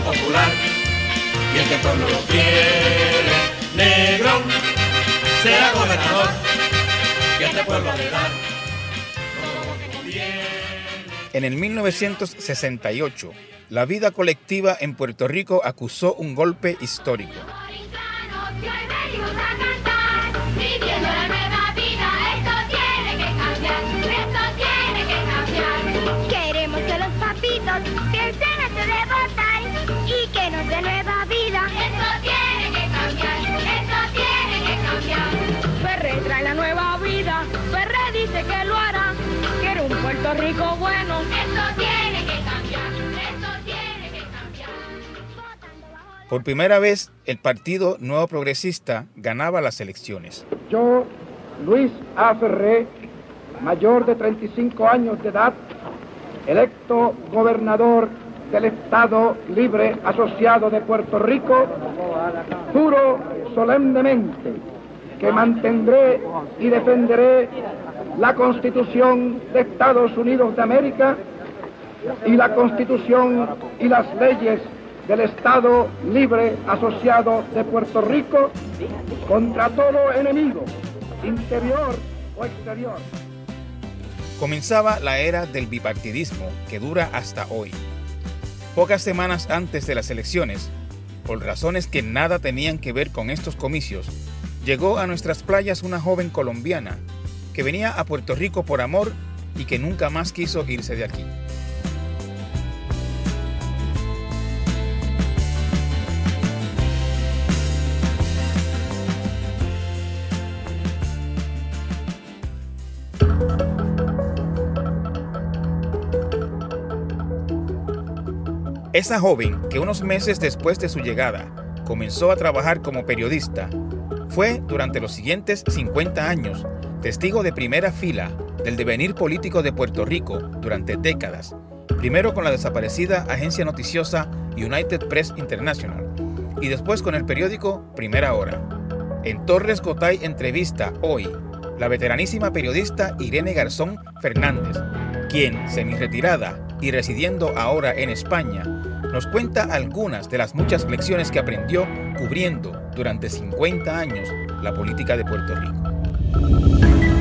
popular. Y el que pueblo lo quiere, Negrón, será gobernador. Y este pueblo ha de dar todo que. En el 1968, la vida colectiva en Puerto Rico acusó un golpe histórico. Puerto Rico bueno. Esto tiene que cambiar, esto tiene que cambiar. Votando bajo Por primera vez, el Partido Nuevo Progresista ganaba las elecciones. Yo, Luis A. Ferré, mayor de 35 años de edad, electo gobernador del Estado Libre Asociado de Puerto Rico, juro solemnemente que mantendré y defenderé la Constitución de Estados Unidos de América y la Constitución y las leyes del Estado Libre Asociado de Puerto Rico contra todo enemigo, interior o exterior. Comenzaba la era del bipartidismo que dura hasta hoy. Pocas semanas antes de las elecciones, por razones que nada tenían que ver con estos comicios, llegó a nuestras playas una joven colombiana que venía a Puerto Rico por amor y que nunca más quiso irse de aquí. Esa joven, que unos meses después de su llegada comenzó a trabajar como periodista, fue durante los siguientes 50 años testigo de primera fila del devenir político de Puerto Rico durante décadas, primero con la desaparecida agencia noticiosa United Press International y después con el periódico Primera Hora. En Torres Gotay entrevista hoy la veteranísima periodista Irene Garzón Fernández, quien, semi-retirada y residiendo ahora en España, nos cuenta algunas de las muchas lecciones que aprendió cubriendo durante 50 años la política de Puerto Rico.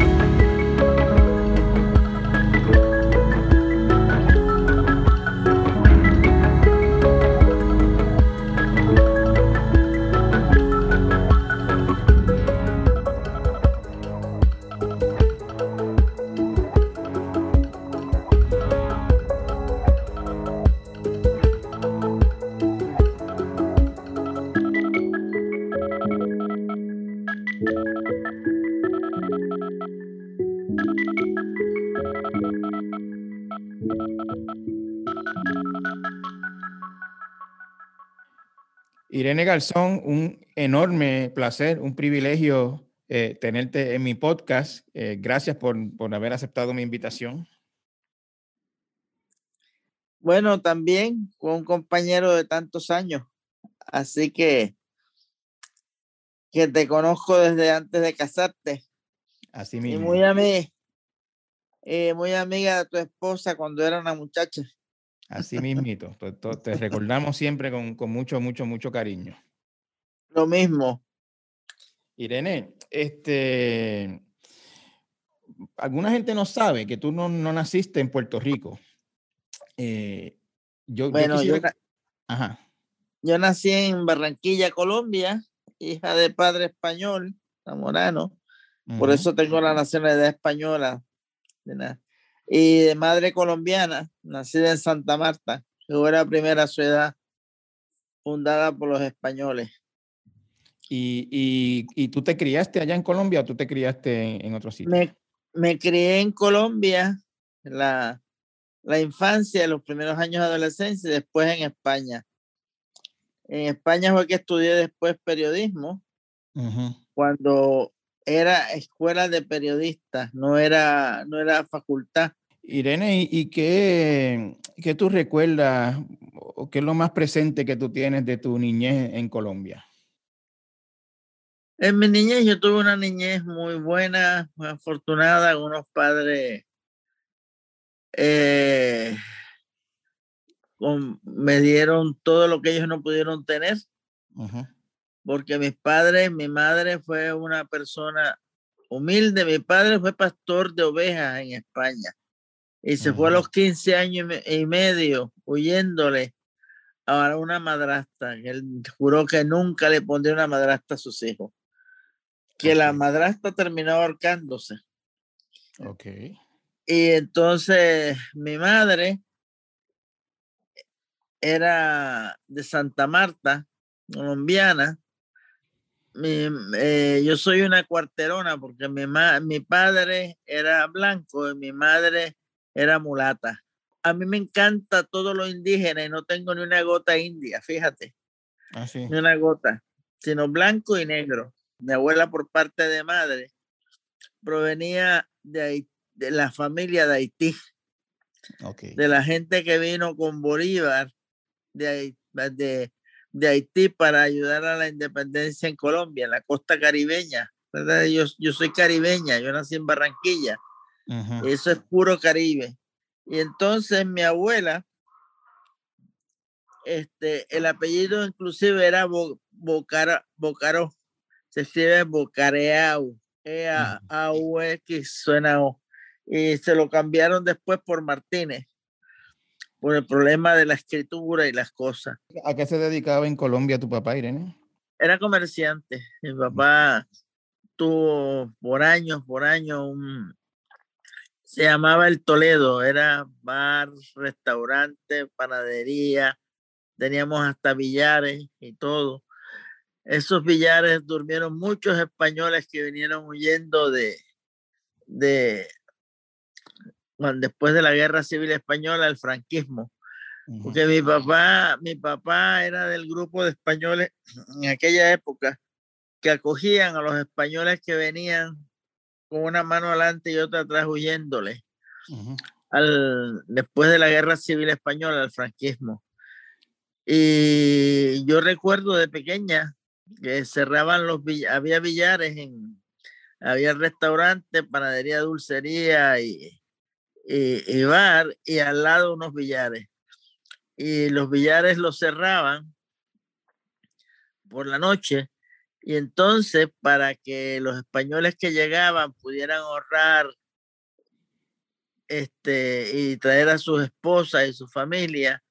Irene Garzón, un enorme placer, un privilegio eh, tenerte en mi podcast. Eh, gracias por, por haber aceptado mi invitación. Bueno, también fue un compañero de tantos años, así que que te conozco desde antes de casarte Así y mismo. muy ami- eh, muy amiga de tu esposa cuando era una muchacha. Así mismito. Te, te- recordamos siempre con, con mucho, mucho, mucho cariño. Lo mismo. Irene, este, alguna gente no sabe que tú no, no naciste en Puerto Rico. Eh, yo, Bueno, yo, quisiera- na- Ajá. yo nací en Barranquilla, Colombia, hija de padre español, zamorano, por eso tengo la nacionalidad española. de na- Y de madre colombiana, nacida en Santa Marta, que fue la primera ciudad fundada por los españoles. ¿Y, y, y tú te criaste allá en Colombia o tú te criaste en, en otro sitio? Me, me crié en Colombia, la, la infancia, los primeros años de adolescencia y después en España. En España fue que estudié después periodismo, cuando era escuela de periodistas, no era, no era facultad. Irene, ¿y, qué, qué tú recuerdas o qué es lo más presente que tú tienes de tu niñez en Colombia? En mi niñez yo tuve una niñez muy buena, muy afortunada, unos padres eh, con- me dieron todo lo que ellos no pudieron tener, porque mis padres, mi madre fue una persona humilde, mi padre fue pastor de ovejas en España y se fue a los 15 años y me- y medio huyéndole a una madrastra, que él juró que nunca le pondría una madrastra a sus hijos, que la madrastra terminó ahorcándose. Ok. Y entonces mi madre era de Santa Marta, colombiana. Mi- eh, yo soy una cuarterona porque mi, ma- mi padre era blanco y mi madre era mulata. A mí me encanta todo lo indígena y no tengo ni una gota india, fíjate, Ah, sí. ni una gota, sino blanco y negro. Mi abuela por parte de madre provenía de, de la familia de Haití Ok. de la gente que vino con Bolívar de, de, de Haití para ayudar a la independencia en Colombia, en la costa caribeña. ¿verdad? Yo, yo soy caribeña, yo nací en Barranquilla, Ujú. eso es puro Caribe. Y entonces mi abuela, este, el apellido inclusive era Bo- Bocara- Bocaró, se escribe Bocareau, E A A U X suena O, y se lo cambiaron después por Martínez por el problema de la escritura y las cosas. ¿A qué se dedicaba en Colombia tu papá, Irene? Era comerciante. Mi papá tuvo por años, por años, un, se llamaba El Toledo. Era bar, restaurante, panadería. Teníamos hasta billares y todo. Esos billares durmieron muchos españoles que vinieron huyendo de, de cuan- después de la guerra civil española, el franquismo. Porque mi papá, mi papá era del grupo de españoles en aquella época que acogían a los españoles que venían con una mano adelante y otra atrás huyéndole al, después de la guerra civil española, al franquismo. Y yo recuerdo de pequeña que cerraban los había billares en, había restaurante, panadería, dulcería y, y, y bar, y al lado unos billares. Y los billares los cerraban por la noche. Y entonces, para que los españoles que llegaban pudieran ahorrar este, y traer a sus esposas y su familia,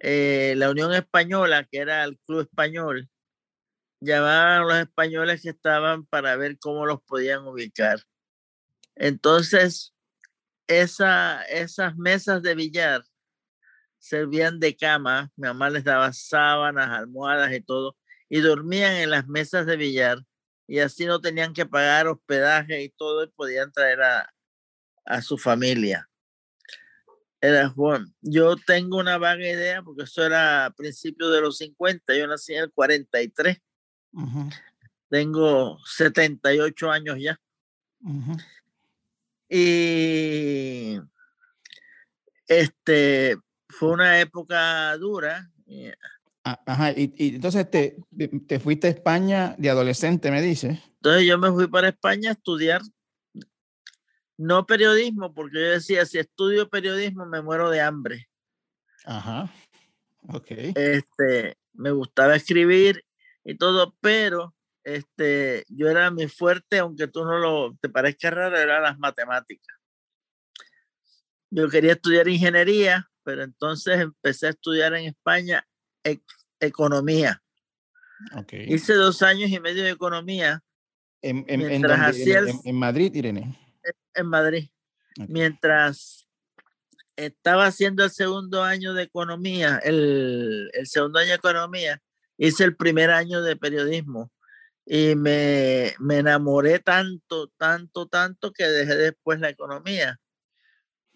eh, la Unión Española, que era el Club Español, llamaban a los españoles que estaban para ver cómo los podían ubicar. Entonces, esa, esas mesas de billar servían de cama, mi mamá les daba sábanas, almohadas y todo, y dormían en las mesas de billar, y así no tenían que pagar hospedaje y todo, y podían traer a, a su familia. Era Juan. Yo tengo una vaga idea, porque eso era a principios de los 50, yo nací en el 43, Ujú. tengo 78 años ya. Y este fue una época dura. Ah, Ajá, y, y entonces te, te- te fuiste a España de adolescente, me dices. Entonces yo me fui para España a estudiar, no periodismo, porque yo decía, si estudio periodismo me muero de hambre. Ajá. Ok. Este, me gustaba escribir y todo, pero este, yo era mi fuerte, aunque tú no lo te parezca raro, eran las matemáticas. Yo quería estudiar ingeniería, pero entonces empecé a estudiar en España economía. Hice dos años y medio de economía En, el- Madrid, Irene. en Madrid. Mientras estaba haciendo el segundo año de economía, el, el segundo año de economía, hice el primer año de periodismo y me, me enamoré tanto, tanto, tanto que dejé después la economía.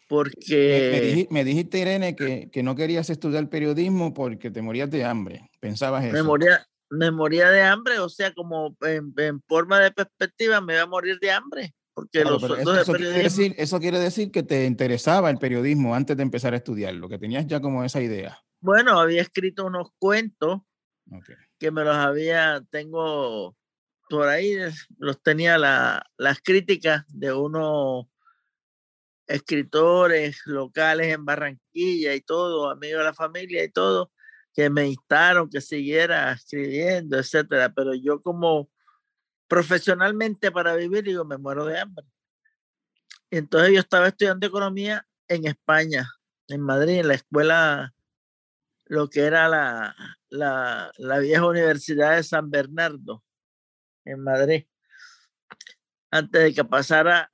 Me, me Porque diji- me dijiste, Irene, que, que no querías estudiar periodismo porque te morías de hambre. Pensabas me eso. moría, me moría de hambre, o sea, como en, en forma de perspectiva me iba a morir de hambre, porque Claro, los eso, eso quiere decir, eso quiere decir que te interesaba el periodismo antes de empezar a estudiarlo, que tenías ya como esa idea. Bueno, había escrito unos cuentos Ok. que me los había, tengo por ahí, los tenía la- las críticas de uno escritores locales en Barranquilla y todo, amigos de la familia y todo, que me instaron que siguiera escribiendo, etcétera. Pero yo como profesionalmente para vivir, digo, me muero de hambre. Entonces yo estaba estudiando economía en España, en Madrid, en la escuela, lo que era la, la, la vieja Universidad de San Bernardo, en Madrid, antes de que pasara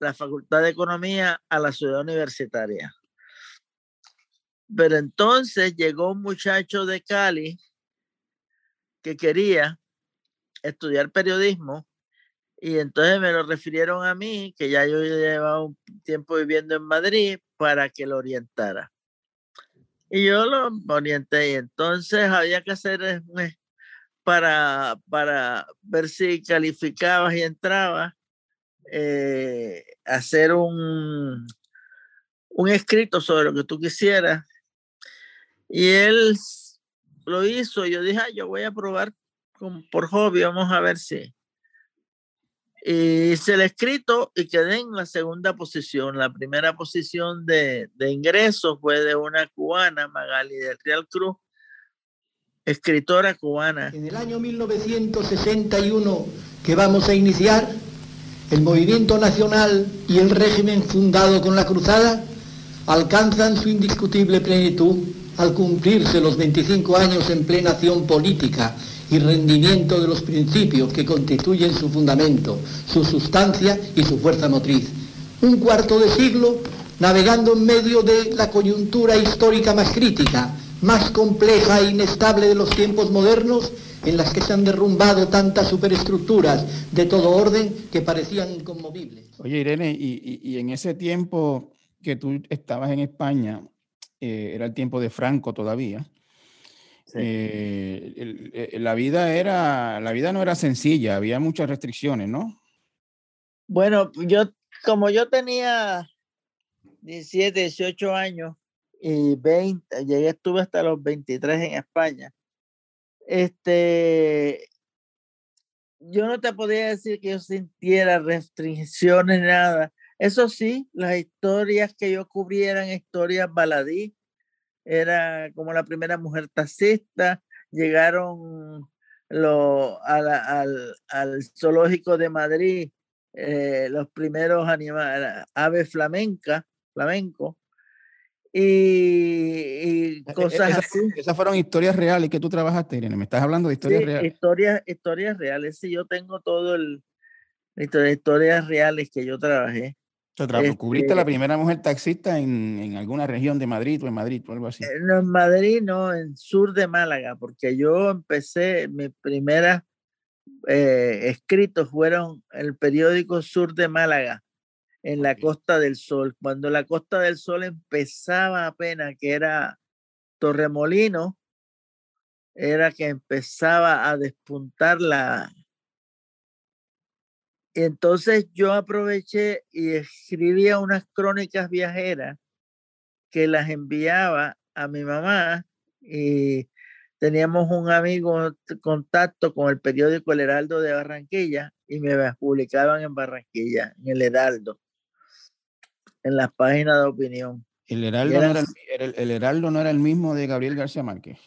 la Facultad de Economía a la ciudad universitaria. Pero entonces llegó un muchacho de Cali que quería estudiar periodismo y entonces me lo refirieron a mí, que ya yo llevaba un tiempo viviendo en Madrid, para que lo orientara. Y yo lo orienté y entonces había que hacer eh, para, para ver si calificabas y entrabas, eh, hacer un, un escrito sobre lo que tú quisieras. Y él lo hizo. Yo dije, yo voy a probar por hobby, vamos a ver si. Y hice el escrito y quedé en la segunda posición. La primera posición de, de ingresos fue de una cubana, Magali del Real Cruz, escritora cubana. En el año 1961 que vamos a iniciar, el movimiento nacional y el régimen fundado con la cruzada alcanzan su indiscutible plenitud al cumplirse los 25 años en plena acción política y rendimiento de los principios que constituyen su fundamento, su sustancia y su fuerza motriz. Un cuarto de siglo navegando en medio de la coyuntura histórica más crítica, más compleja e inestable de los tiempos modernos, en las que se han derrumbado tantas superestructuras de todo orden que parecían inconmovibles. Oye, Irene, y, en ese tiempo que tú estabas en España, eh, era el tiempo de Franco todavía. Eh, eh, la vida era, la vida no era sencilla, había muchas restricciones, ¿no? Bueno, yo, como yo tenía 17, 18 años y 20, llegué, estuve hasta los 23 en España. Este, yo no te podía decir que yo sintiera restricciones, nada. Eso sí, las historias que yo cubriera eran historias baladí, era como la primera mujer taxista, llegaron lo, al, al, zoológico de Madrid eh, los primeros animales, aves flamenca, flamenco, y, y e, e, cosas así. Esas fueron historias reales que tú trabajaste, Irene. Me estás hablando de historias reales. Historias, historias reales. Sí, yo tengo todo el historias reales que yo trabajé. ¿Cubriste la este primera mujer taxista en, en, alguna región de Madrid o en Madrid o algo así? Eh, no, en Madrid, no, en sur de Málaga, porque yo empecé, mis primeras eh, escritos fueron el periódico Sur de Málaga, en la Costa del Sol. Cuando la Costa del Sol empezaba apenas, que era Torremolino, era que empezaba a despuntar la, entonces yo aproveché y escribía unas crónicas viajeras que las enviaba a mi mamá y teníamos un amigo contacto con el periódico El Heraldo de Barranquilla y me publicaban en Barranquilla, en El Heraldo, en las páginas de opinión. ¿El Heraldo, no era el, el, Heraldo no era el mismo de Gabriel García Márquez?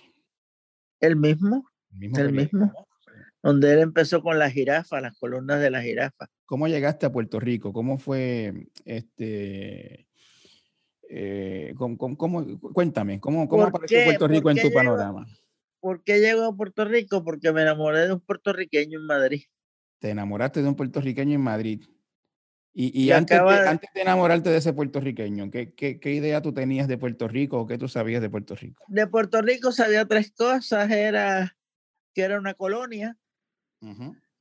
¿El mismo? El mismo donde él empezó con la jirafa, las columnas de la jirafa. ¿Cómo llegaste a Puerto Rico? ¿Cómo fue este? Eh, cuéntame, ¿cómo, cómo apareció Puerto Rico en tu panorama? ¿Por qué llegó a Puerto Rico? Porque me enamoré de un puertorriqueño en Madrid. Te enamoraste de un puertorriqueño en Madrid. Y, antes, de, antes, de, enamorarte de ese puertorriqueño, ¿qué, ¿qué, qué, idea tú tenías de Puerto Rico o qué tú sabías de Puerto Rico? De Puerto Rico sabía tres cosas. Era que era una colonia,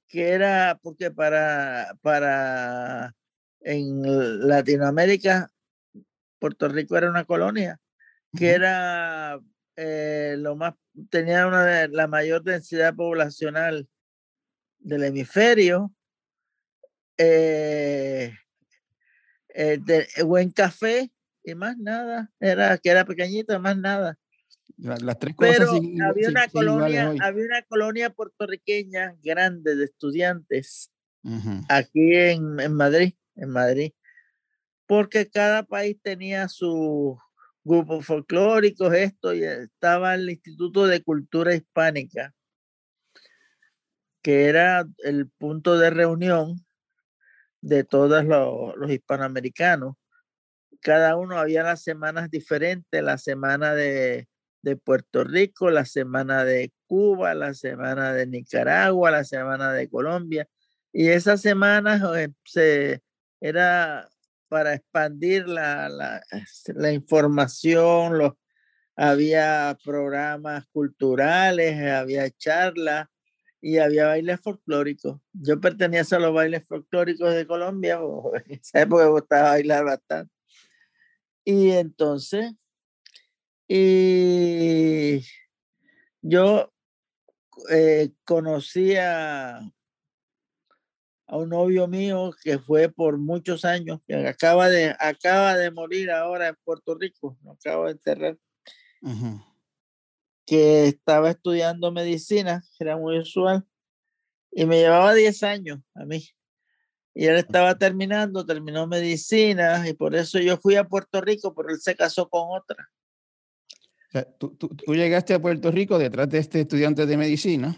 que era porque para, para en Latinoamérica, Puerto Rico era una colonia, que era eh, lo más, tenía una de la mayor densidad poblacional del hemisferio, eh, eh, buen café y más nada, era que era pequeñito, más nada. Las tres cosas Pero había, una colonia, había una colonia puertorriqueña grande de estudiantes aquí en, en, Madrid, en Madrid. porque cada país tenía sus grupos folclóricos, esto, y estaba el Instituto de Cultura Hispánica, que era el punto de reunión de todos los, los hispanoamericanos. Cada uno había las semanas diferentes, la semana de, de Puerto Rico, la semana de Cuba, la semana de Nicaragua, la semana de Colombia. Y esas semanas eh, se, era para expandir la, la, la información, los, había programas culturales, había charlas y había bailes folclóricos. Yo pertenecía a los bailes folclóricos de Colombia, en esa me gustaba bailar bastante. Y entonces, y yo eh, conocí a, un novio mío que fue por muchos años, que acaba de, acaba de morir ahora en Puerto Rico, lo de enterrar, que estaba estudiando medicina, era muy usual, y me llevaba 10 años a mí. Y él estaba terminando, terminó medicina, y por eso yo fui a Puerto Rico, pero él se casó con otra. O sea, tú, tú, tú llegaste a Puerto Rico detrás de este estudiante de medicina.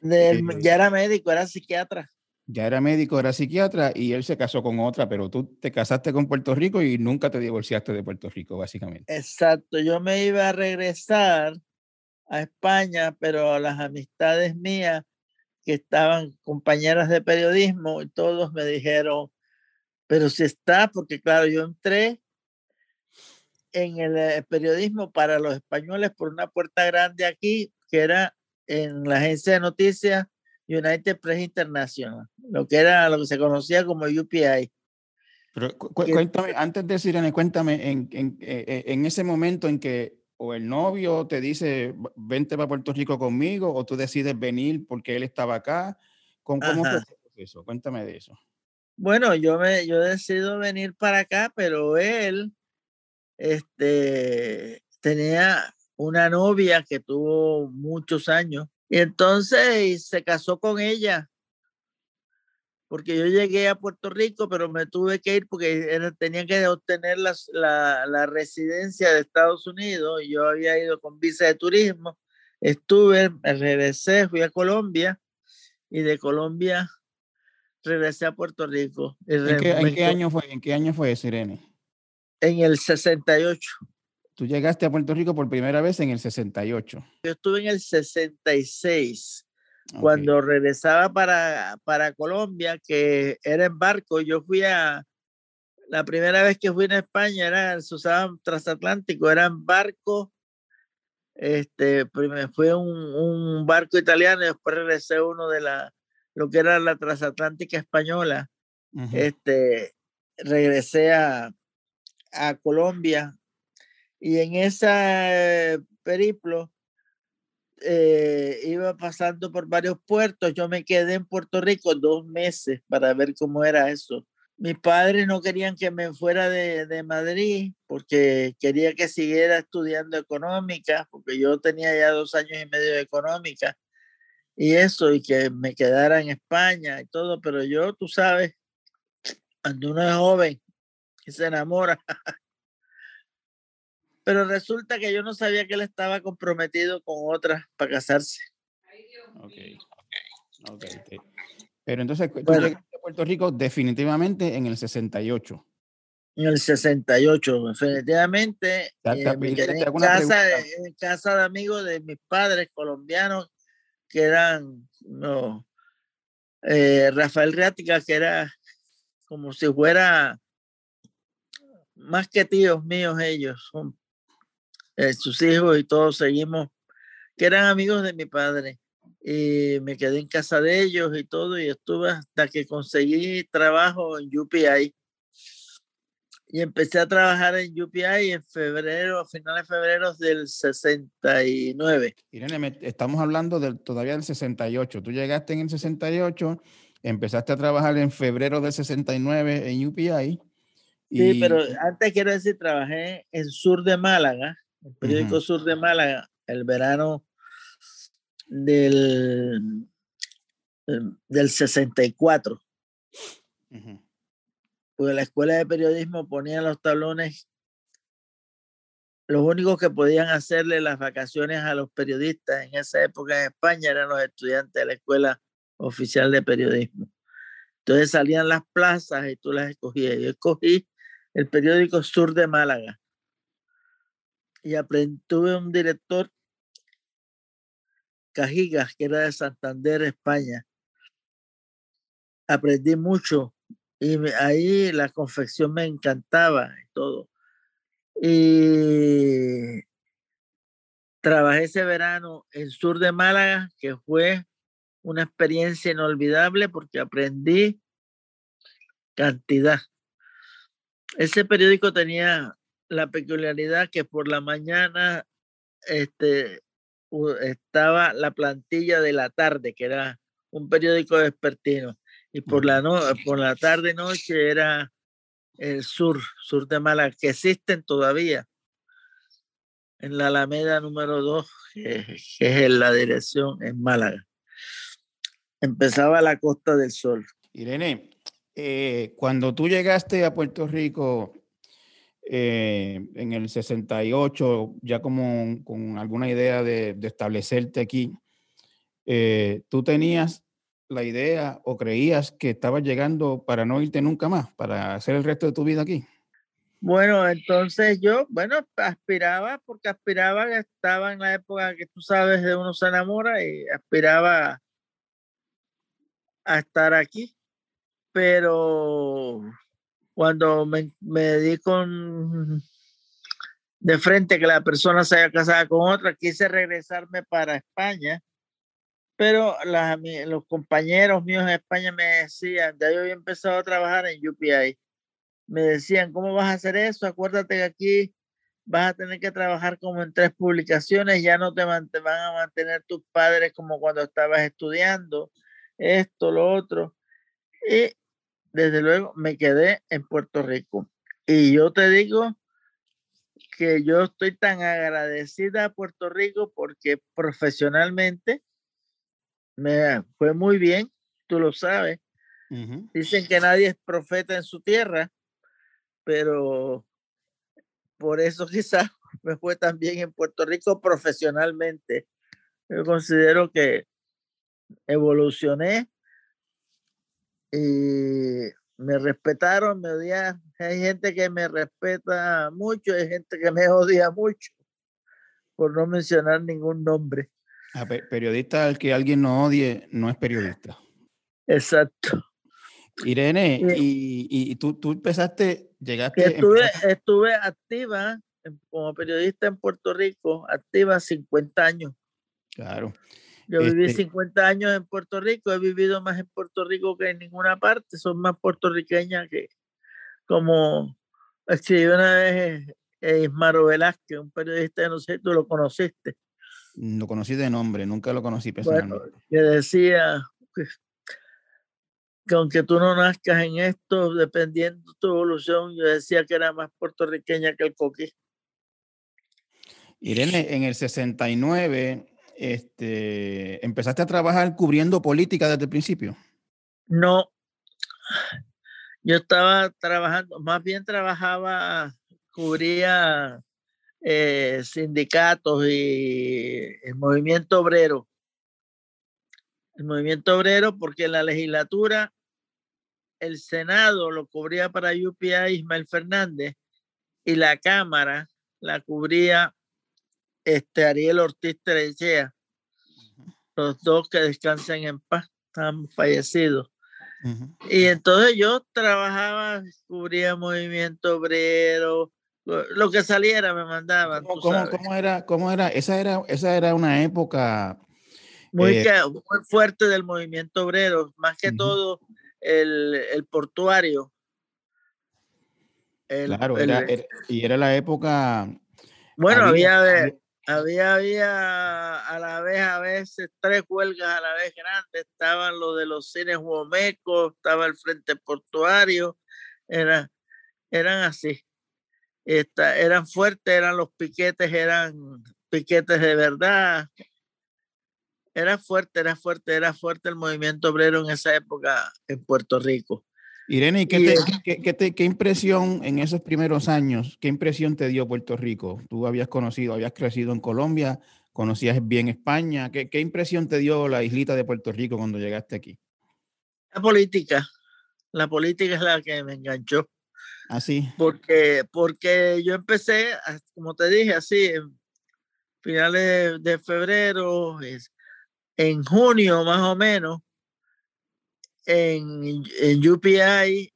Del- Eh, ya era médico, era psiquiatra. Ya era médico, era psiquiatra y él se casó con otra, pero tú te casaste con Puerto Rico y nunca te divorciaste de Puerto Rico, básicamente. Exacto, yo me iba a regresar a España, pero las amistades mías que estaban compañeras de periodismo y todos me dijeron, pero si está, porque claro, yo entré en el eh, periodismo para los españoles por una puerta grande aquí, que era en la agencia de noticias United Press International, lo que era lo que se conocía como UPI. Pero cu- cu- que- cuéntame, antes de Sirene, cuéntame en, en, eh, eh, en ese momento en que o el novio te dice, "V- vente para Puerto Rico conmigo, o tú decides venir porque él estaba acá. ¿Cómo, cómo fue proceso? Cuéntame de eso. Bueno, yo me yo decido venir para acá, pero él este tenía una novia que tuvo muchos años y entonces se casó con ella. Porque yo llegué a Puerto Rico, pero me tuve que ir porque era- tenía que obtener la, la residencia de Estados Unidos. Yo había ido con visa de turismo, estuve, regresé, fui a Colombia y de Colombia regresé a Puerto Rico. ¿En qué, en qué año fue, ¿En qué año fue Sirene? En el 68. Tú llegaste a Puerto Rico por primera vez en el 68. Yo estuve en el 66. Ok. Cuando regresaba para, para Colombia, que era en barco, yo fui a, la primera vez que fui en España, era, se usaba transatlántico, era en barco, este, primero fue un, un barco italiano y después regresé uno de la, lo que era la transatlántica española, Ujú. este, regresé a, a Colombia y en ese periplo eh, iba pasando por varios puertos. Yo me quedé en Puerto Rico dos meses para ver cómo era eso. Mis padres no querían que me fuera de, de Madrid porque quería que siguiera estudiando económica, porque yo tenía ya dos años y medio de económica y eso, y que me quedara en España y todo, pero yo, tú sabes, cuando uno es joven y se enamora. Pero resulta que yo no sabía que él estaba comprometido con otra para casarse. Ok. Ok, te- Pero entonces tú Bueno. llegaste a Puerto Rico definitivamente en el 68. En el 68, definitivamente. Eh, me quedé en casa, en casa de amigos de mis padres colombianos, que eran no, eh, Rafael Riática, que era como si fuera más que tíos míos ellos, son eh, sus hijos y todos seguimos, que eran amigos de mi padre. Y me quedé en casa de ellos y todo, y estuve hasta que conseguí trabajo en UPI. Y empecé a trabajar en UPI en febrero, a finales de febrero del 69. Irene, estamos hablando del, todavía del 68. Tú llegaste en el 68, empezaste a trabajar en febrero del 69 en UPI. Sí, pero antes quiero decir, trabajé en Sur de Málaga, el periódico. Sur de Málaga, el verano del, em, del 64. Ujú. porque la escuela de periodismo ponía los tablones, los únicos que podían hacerle las vacaciones a los periodistas en esa época en España eran los estudiantes de la escuela oficial de periodismo. Entonces salían las plazas y tú las escogías. Yo escogí el periódico Sur de Málaga y aprendí, tuve un director, Cajigas, que era de Santander, España. Aprendí mucho y ahí la confección me encantaba y todo. Y trabajé ese verano en Sur de Málaga, que fue una experiencia inolvidable porque aprendí cantidad. Ese periódico tenía la peculiaridad que por la mañana este, estaba la plantilla de la tarde, que era un periódico vespertino, y por la, no, por la tarde noche era el sur, sur de Málaga, que existen todavía en la Alameda número 2, que, que es la dirección en Málaga. Empezaba la Costa del Sol. Irene, eh, cuando tú llegaste a Puerto Rico eh, en el 68, ya como con alguna idea de, establecerte aquí, eh, ¿tú tenías la idea o creías que estabas llegando para no irte nunca más, para hacer el resto de tu vida aquí? Bueno, entonces yo, bueno, aspiraba, porque aspiraba, estaba en la época que tú sabes de uno se enamora y aspiraba a estar aquí pero cuando me, me di con de frente que la persona se haya casado con otra, quise regresarme para España, pero los compañeros míos en España me decían, ya yo había empezado a trabajar en UPI, me decían, ¿cómo vas a hacer eso? Acuérdate que aquí vas a tener que trabajar como en tres publicaciones, ya no te, te van a mantener tus padres como cuando estabas estudiando, esto, lo otro. Y desde luego me quedé en Puerto Rico. Y yo te digo que yo estoy tan agradecida a Puerto Rico porque profesionalmente me fue muy bien, tú lo sabes. Dicen que nadie es profeta en su tierra, pero por eso quizás me fue tan bien en Puerto Rico profesionalmente. Yo considero que evolucioné y me respetaron, me odiaron. Hay gente que me respeta mucho, hay gente que me odia mucho, por no mencionar ningún nombre. A ah, periodista al que alguien no odie no es periodista. Exacto. Irene, y, y, tú, tú, empezaste, llegaste. Estuve, estuve activa como periodista en Puerto Rico, activa 50 años. Claro. Yo viví 50 este años en Puerto Rico, he vivido más en Puerto Rico que en ninguna parte, son más puertorriqueñas que como escribió una vez eh, Ismaro Velázquez, un periodista, no sé, tú lo conociste. Lo conocí de nombre, nunca lo conocí personalmente. que decía que aunque tú no nazcas en esto, dependiendo de tu evolución, yo decía que era más puertorriqueña que el coquí. Irene, en el 69 este, ¿empezaste a trabajar cubriendo política desde el principio? No, yo estaba trabajando, más bien trabajaba, cubría eh, sindicatos y el movimiento obrero. El movimiento obrero porque en la legislatura el Senado lo cubría para UPI Ismael Fernández y la Cámara la cubría este, Ariel Ortiz Terechea, los dos que descansan en paz, están fallecidos. Y entonces yo trabajaba, cubría movimiento obrero, lo que saliera me mandaban. ¿Cómo, era? ¿Cómo era? Esa era, esa era una época muy, eh, muy fuerte del movimiento obrero, más que todo el, el portuario. claro, era, y era la época. Bueno, había, había, había a la vez, a veces, tres huelgas a la vez grandes. Estaban los de los cines Huomecos, estaba el Frente Portuario, era, eran así. Eran fuertes, eran los piquetes, eran piquetes de verdad. Era fuerte, era fuerte, era fuerte el movimiento obrero en esa época en Puerto Rico. Irene, ¿y qué, te- qué- qué te- qué impresión en esos primeros años, qué impresión te dio Puerto Rico? Tú habías conocido, habías crecido en Colombia, conocías bien España. ¿Qué, qué impresión te dio la islita de Puerto Rico cuando llegaste aquí? La política, la política es la que me enganchó. Así. porque, porque yo empecé, como te dije, así, finales de, de febrero, en junio más o menos, en, en UPI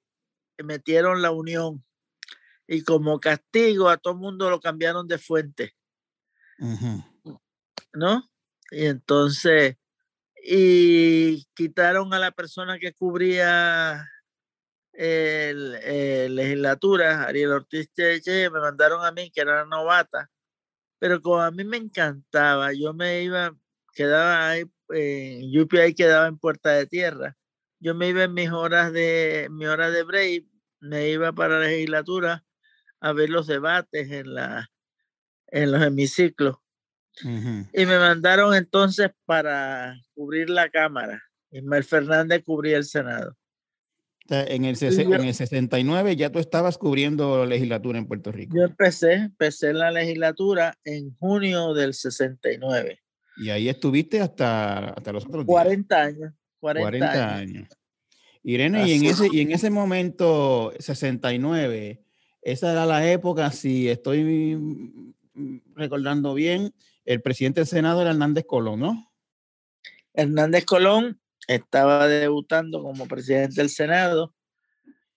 metieron la unión y como castigo a todo el mundo lo cambiaron de fuente. ¿no? Y entonces, y quitaron a la persona que cubría el, eh, legislatura, Ariel Ortiz Cheche, me mandaron a mí, que era novata, pero como a mí me encantaba, yo me iba, quedaba ahí, en UPI quedaba en Puerta de Tierra, yo me iba en mis horas de, mi hora de break, me iba para la legislatura a ver los debates en, la, en los hemiciclos, y me mandaron entonces para cubrir la Cámara. Ismael Fernández cubría el Senado. En, el, yo- en el 69 ya tú estabas cubriendo legislatura en Puerto Rico. Yo empecé, empecé la legislatura en junio del 69. Y ahí estuviste hasta, hasta los otros días. 40 años. 40, 40 años. años. Irene, y en, ese, y en ese momento, 69, esa era la época, si estoy recordando bien, el presidente del Senado era Hernández Colón, ¿no? Hernández Colón estaba debutando como presidente del Senado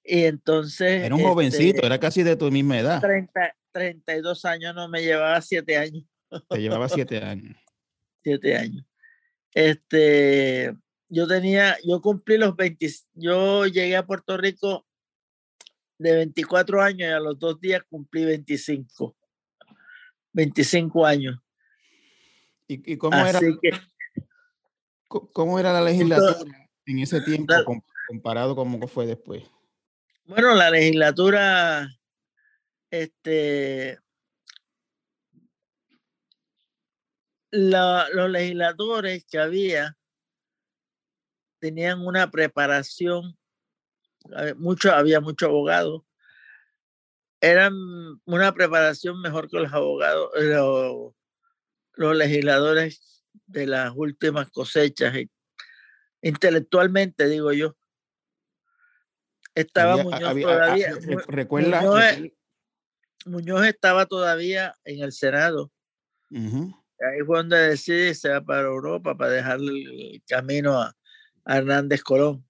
y entonces... Era un jovencito, este, era casi de tu misma edad. 30, 32 años, no me llevaba 7 años. Te llevaba siete años. 7 años. Este, yo tenía, yo cumplí los 20, yo llegué a Puerto Rico de 24 años y a los dos días cumplí 25. 25 años. ¿Y, y cómo, era, que cómo era la legislatura en ese tiempo comparado con cómo fue después? Bueno, la legislatura, este, la- los legisladores que había tenían una preparación, eh, mucho, había muchos abogados, eran una preparación mejor que los abogados, eh, los, los legisladores de las últimas cosechas, y- intelectualmente digo yo. Estaba Había- Muñoz había- todavía. recuerda, Muñoz, recuerda- Muñoz estaba todavía en el Senado. Ujú. Ahí fue donde decide se va para Europa para dejarle el camino a Hernández Colón.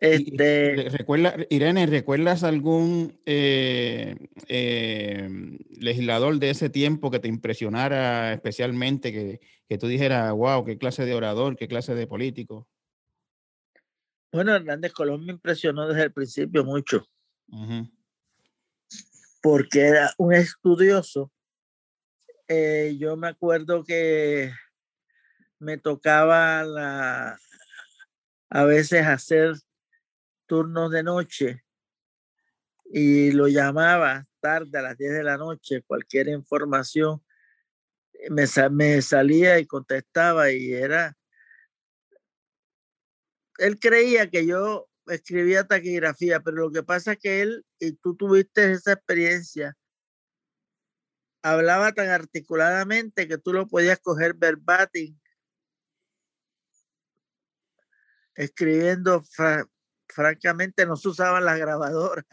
Este, re- recuerda, Irene, ¿recuerdas algún eh, eh, legislador de ese tiempo que te impresionara especialmente, que, que tú dijeras, wow, qué clase de orador, qué clase de político? bueno, Hernández Colón me impresionó desde el principio mucho, porque era un estudioso. Eh, yo me acuerdo que me tocaba la, a veces hacer turnos de noche y lo llamaba tarde a las 10 de la noche, cualquier información, eh, me, me salía y contestaba y era, él creía que yo escribía taquigrafía, pero lo que pasa es que él, y tú tuviste esa experiencia, hablaba tan articuladamente que tú lo podías coger verbatim, escribiendo, fra- francamente no se usaban las grabadoras,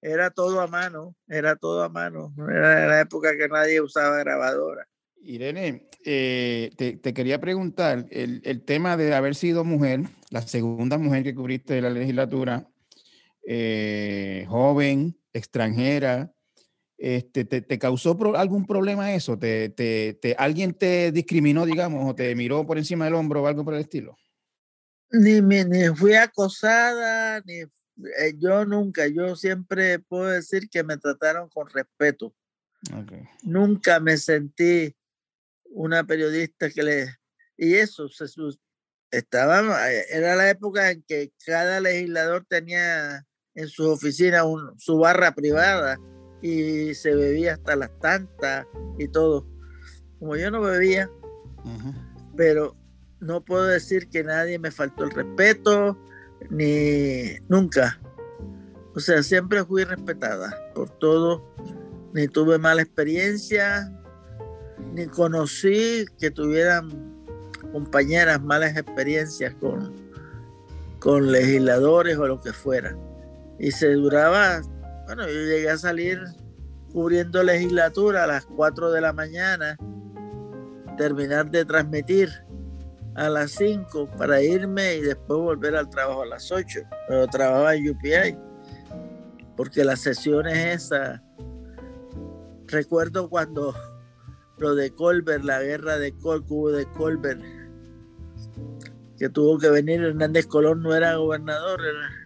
era todo a mano, era todo a mano, era la época que nadie usaba grabadora. Irene, eh, te, quería preguntar, el, tema de haber sido mujer, la segunda mujer que cubriste de la legislatura, eh, joven, extranjera, este, te, te causó algún problema eso? ¿Te, te, te- ¿Alguien te discriminó, digamos, o te miró por encima del hombro o algo por el estilo? Ni, me- ni fui acosada, ni eh, yo nunca, yo siempre puedo decir que me trataron con respeto. Nunca me sentí una periodista que le... Y eso, se sus- estaba, eh, era la época en que cada legislador tenía en su oficina un- su barra privada y se bebía hasta las tantas y todo. Como yo no bebía, pero no puedo decir que nadie me faltó el respeto, ni nunca. O sea, siempre fui respetada por todo, ni tuve mala experiencia, ni conocí que tuvieran compañeras malas experiencias con, con legisladores o lo que fuera. Y se duraba, bueno, yo llegué a salir cubriendo legislatura a las 4 de la mañana, terminar de transmitir a las 5 para irme y después volver al trabajo a las 8. Pero trabajaba en UPI, porque las sesiones esas, recuerdo cuando lo de Colbert, la guerra de Col, de Colbert, que tuvo que venir Hernández Colón, no era gobernador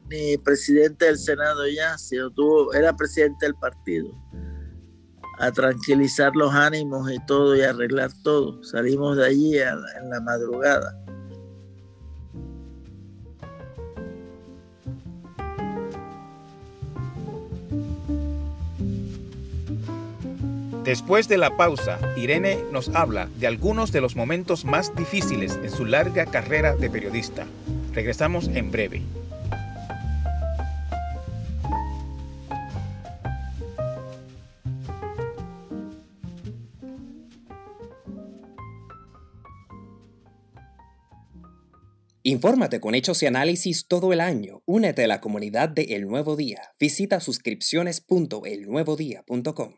ni presidente del Senado ya, sino tuvo, era presidente del partido, a tranquilizar los ánimos y todo y arreglar todo. Salimos de allí en la madrugada. Después de la pausa, Irene nos habla de algunos de los momentos más difíciles en su larga carrera de periodista. Regresamos en breve. Infórmate con hechos y análisis todo el año. Únete a la comunidad de El Nuevo Día. Visita suscripciones.elnuevodía.com.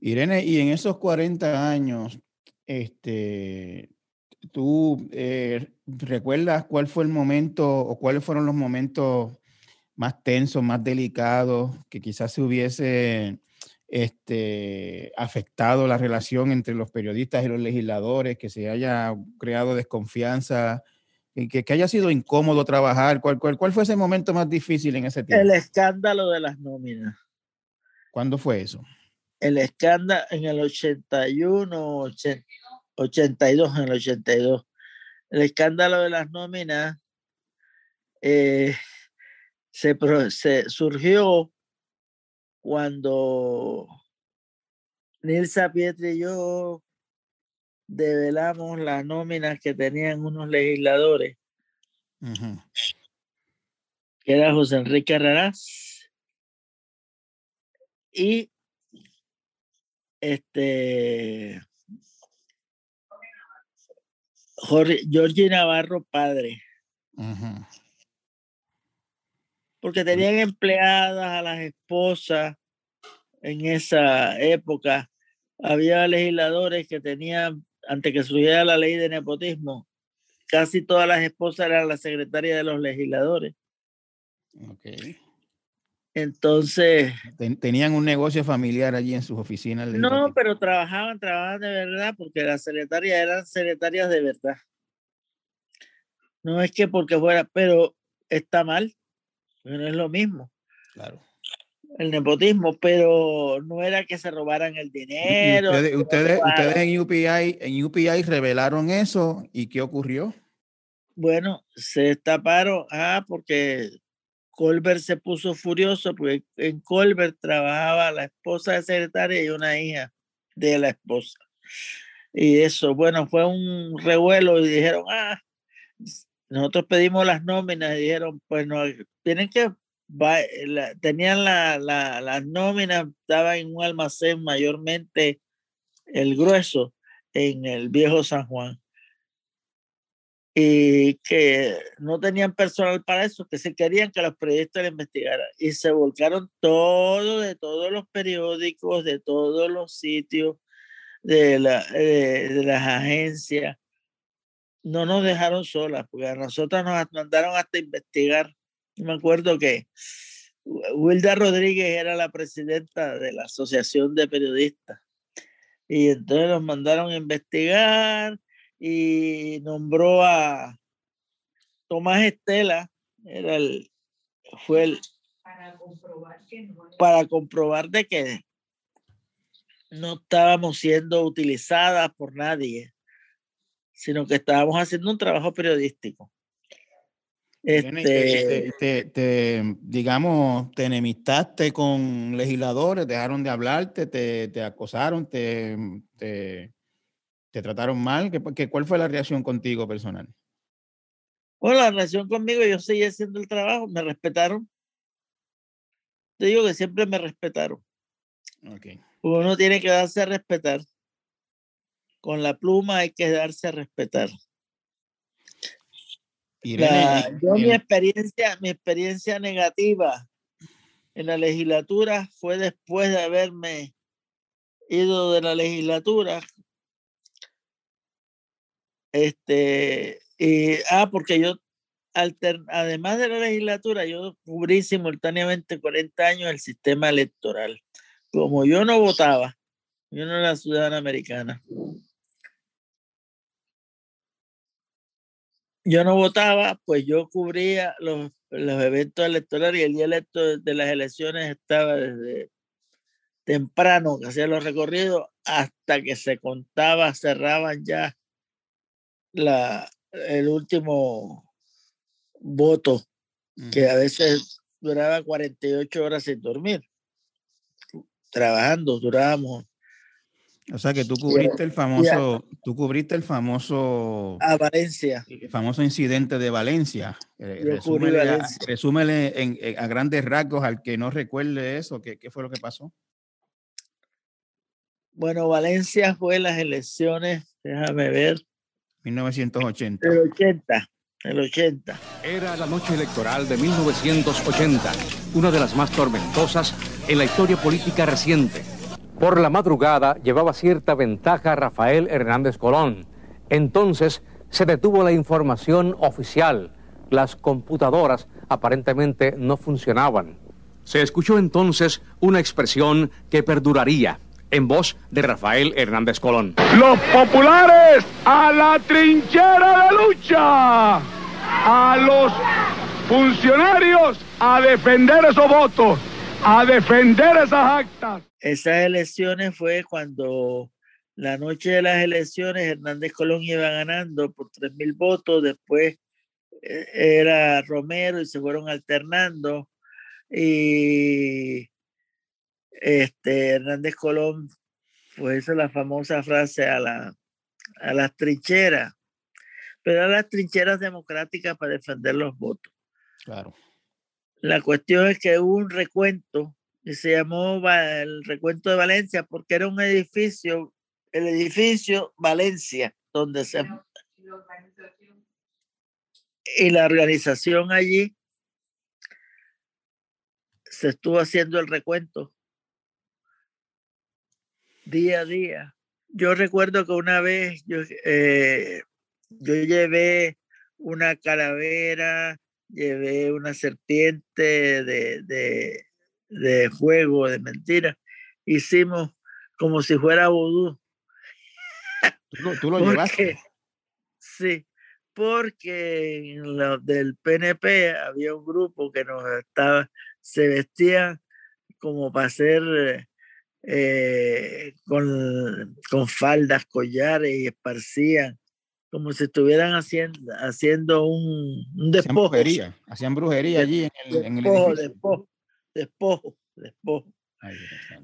Irene, y en esos 40 años, este, ¿tú eh, recuerdas cuál fue el momento o cuáles fueron los momentos más tensos, más delicados, que quizás se hubiese este, afectado la relación entre los periodistas y los legisladores, que se haya creado desconfianza, que, que haya sido incómodo trabajar? ¿Cuál, cuál, cuál fue ese momento más difícil en ese tiempo? El escándalo de las nóminas. ¿Cuándo fue eso? el escándalo en el 81, 82, en el 82. El escándalo de las nóminas eh, se, se, surgió cuando Nilsa Pietri y yo develamos las nóminas que tenían unos legisladores, que era José Enrique Raraz y este Jorge, Jorge Navarro padre. Porque tenían empleadas a las esposas en esa época. Había legisladores que tenían, antes que surgiera la ley de nepotismo, casi todas las esposas eran la secretaria de los legisladores. Okay. Entonces. Tenían un negocio familiar allí en sus oficinas. No, pero trabajaban, trabajaban de verdad, porque las secretarias eran secretarias de verdad. No es que porque fuera, pero está mal, no es lo mismo. Claro. El nepotismo, pero no era que se robaran el dinero. Ustedes, ustedes, ustedes, en UPI, en UPI revelaron eso y qué ocurrió. Bueno, se destaparon, ah, porque Colbert se puso furioso porque en Colbert trabajaba la esposa de secretaria y una hija de la esposa. Y eso, bueno, fue un revuelo y dijeron, ah, nosotros pedimos las nóminas y dijeron, pues no, tienen que, tenían la, la, las nóminas, estaban en un almacén mayormente el grueso en el viejo San Juan y que no tenían personal para eso, que se querían que los periodistas lo investigaran. Y se volcaron todo de todos los periódicos, de todos los sitios, de, la, eh, de, las agencias. No nos dejaron solas, porque a nosotros nos mandaron hasta investigar. Me acuerdo que Wilda Rodríguez era la presidenta de la Asociación de Periodistas. Y entonces nos mandaron a investigar y nombró a Tomás Estela, era el, fue el, para comprobar, que no, para comprobar de que no estábamos siendo utilizadas por nadie, sino que estábamos haciendo un trabajo periodístico. Este, te, te, digamos, te enemistaste con legisladores, dejaron de hablarte, te, te acosaron, te, te, ¿Te trataron mal? ¿Qué, qué, cuál fue la reacción contigo personal? Bueno, la relación conmigo, yo seguí haciendo el trabajo, me respetaron. Te digo que siempre me respetaron. Uno tiene que darse a respetar. Con la pluma hay que darse a respetar. Irene, La- yo mi en- experiencia, mi experiencia negativa en la legislatura fue después de haberme ido de la legislatura. Este, y, ah, porque yo, alter- además de la legislatura, yo cubrí simultáneamente 40 años el sistema electoral. Como yo no votaba, yo no era ciudadana americana. Yo no votaba, pues yo cubría los, los eventos electorales y el día electo de las elecciones estaba desde temprano que hacía los recorridos hasta que se contaba, cerraban ya la, el último voto, que a veces duraba 48 horas sin dormir. Trabajando, durábamos o sea que tú cubriste el famoso, tú cubriste el famoso, a Valencia. el famoso incidente de Valencia. Eh, resúmele, a, Valencia. resúmele en- en- a grandes rasgos al que no recuerde eso, ¿qué, qué fue lo que pasó? Bueno, Valencia fue las elecciones, déjame ver, 1980. el 80, el 80. Era la noche electoral de 1980, una de las más tormentosas en la historia política reciente. Por la madrugada llevaba cierta ventaja Rafael Hernández Colón. Entonces se detuvo la información oficial. Las computadoras aparentemente no funcionaban. Se escuchó entonces una expresión que perduraría en voz de Rafael Hernández Colón. Los populares a la trinchera de lucha. A los funcionarios a defender esos votos, a defender esas actas. Esas elecciones fue cuando la noche de las elecciones Hernández Colón iba ganando por 3.000 votos, después eh, era Romero y se fueron alternando y este Hernández Colón pues hizo la famosa frase a, la, a las trincheras, pero a las trincheras democráticas para defender los votos. Claro. La cuestión es que hubo un recuento y se llamó el recuento de Valencia porque era un edificio, el edificio Valencia, donde se... Y la organización allí se estuvo haciendo el recuento día a día. Yo recuerdo que una vez yo, eh, yo llevé una calavera, llevé una serpiente de, de, de fuego, de mentira. Hicimos como si fuera vudú. Tú, lo- tú lo llevaste. Porque, sí, porque en lo del PNP había un grupo que nos estaba, se vestían como para hacer eh, con, con faldas, collares y esparcían como si estuvieran haciendo, haciendo un, un Hacían brujería, hacían brujería allí en el, en el despojo, edificio. despojo, despojo, despojo. Ay.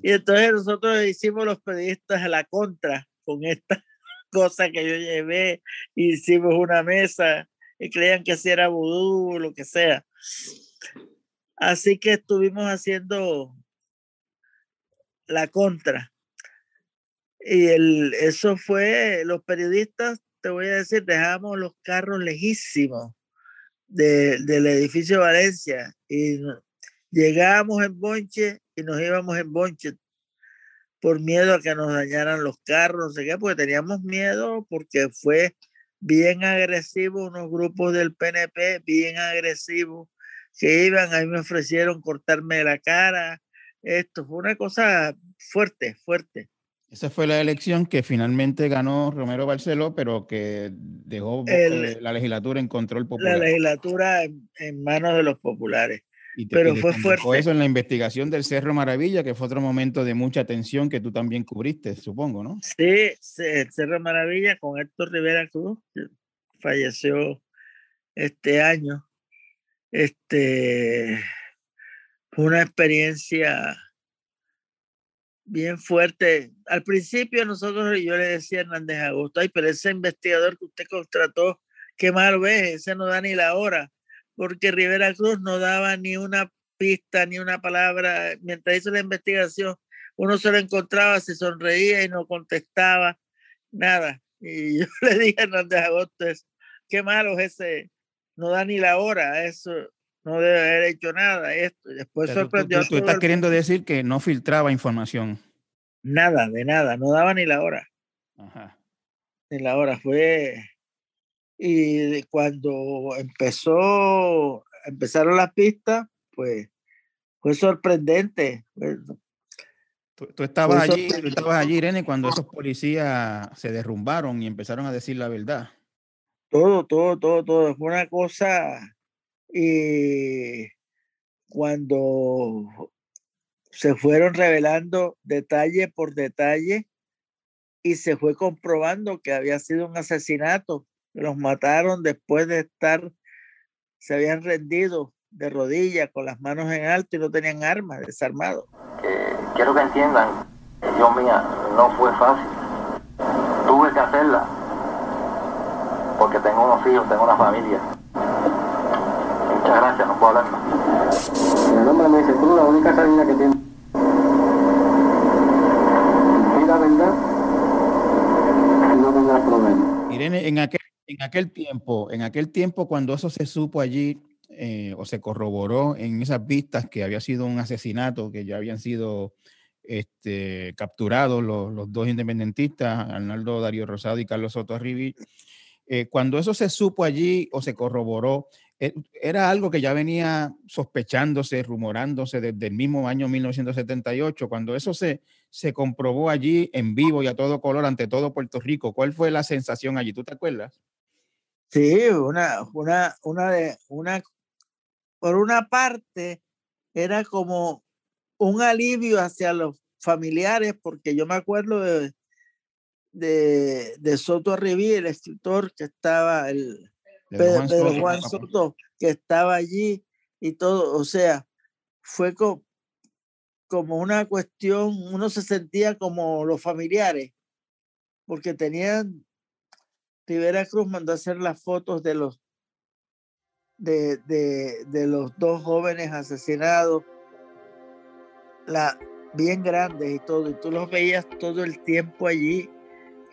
Y entonces nosotros hicimos los periodistas a la contra con esta cosa que yo llevé, hicimos una mesa y creían que si era vudú o lo que sea. Así que estuvimos haciendo la contra. Y el, eso fue, los periodistas, te voy a decir, dejamos los carros lejísimos de- del edificio Valencia y llegábamos en bonche y nos íbamos en bonche por miedo a que nos dañaran los carros, no sé qué, porque teníamos miedo porque fue bien agresivo, unos grupos del PNP bien agresivos que iban, a mí me ofrecieron cortarme la cara, esto fue una cosa fuerte, fuerte. Esa fue la elección que finalmente ganó Romero Barceló, pero que dejó El- la legislatura en control La popular. legislatura en, en manos de los populares. Y te- pero fue fuerte. eso en la investigación del Cerro Maravilla, que fue otro momento de mucha tensión que tú también cubriste, supongo, ¿no? Sí, el Cerro Maravilla con Héctor Rivera Cruz, que falleció este año. Este fue una experiencia bien fuerte. Al principio nosotros, yo le decía a Hernández Agosto, ay, pero ese investigador que usted contrató, qué malo es, ese no da ni la hora, porque Rivera Cruz no daba ni una pista, ni una palabra. Mientras hizo la investigación, uno se lo encontraba, se sonreía y no contestaba nada. Y yo le dije a Hernández Agosto, qué malo es ese, no da ni la hora, eso no debe haber hecho nada. Esto. Después sorprendió. Tú, estás queriendo decir que no filtraba información. Nada, de nada, no daba ni la hora. Ajá. Ni la hora, fue. Y cuando empezó, empezaron las pistas, pues fue sorprendente. Tú, estabas allí, tú estabas allí, Irene, cuando esos policías se derrumbaron y empezaron a decir la verdad. Todo, todo, todo, todo. Fue una cosa. Y cuando se fueron revelando detalle por detalle y se fue comprobando que había sido un asesinato. Los mataron después de estar, se habían rendido de rodillas, con las manos en alto y no tenían armas, desarmados. quiero que entiendan, yo mía, no fue fácil. Tuve que hacerla, porque tengo unos hijos, tengo una familia. Muchas gracias, no puedo hablar más. El hombre me dice, tú la única salida que tienes. Y la verdad, no tendrás problema. Irene, en aquel, en aquel tiempo, en aquel tiempo cuando eso se supo allí, eh, o se corroboró en esas vistas que había sido un asesinato, que ya habían sido este, capturados los, los, dos independentistas, Arnaldo Darío Rosado y Carlos Soto Arribi. Eh, cuando eso se supo allí o se corroboró, eh, era algo que ya venía sospechándose, rumorándose desde el mismo año 1978. Cuando eso se, se comprobó allí en vivo y a todo color ante todo Puerto Rico, ¿cuál fue la sensación allí? ¿Tú te acuerdas? Sí, una, una, una, de, una por una parte, era como un alivio hacia los familiares, porque yo me acuerdo de, de, Soto Arribí, el escritor que estaba, el Pedro, Juan, Soto, que estaba allí y todo, o sea, fue como una cuestión, uno se sentía como los familiares, porque tenían, Rivera Cruz mandó a hacer las fotos de los de, de, de los dos jóvenes asesinados, la, bien grandes y todo, y tú los veías todo el tiempo allí,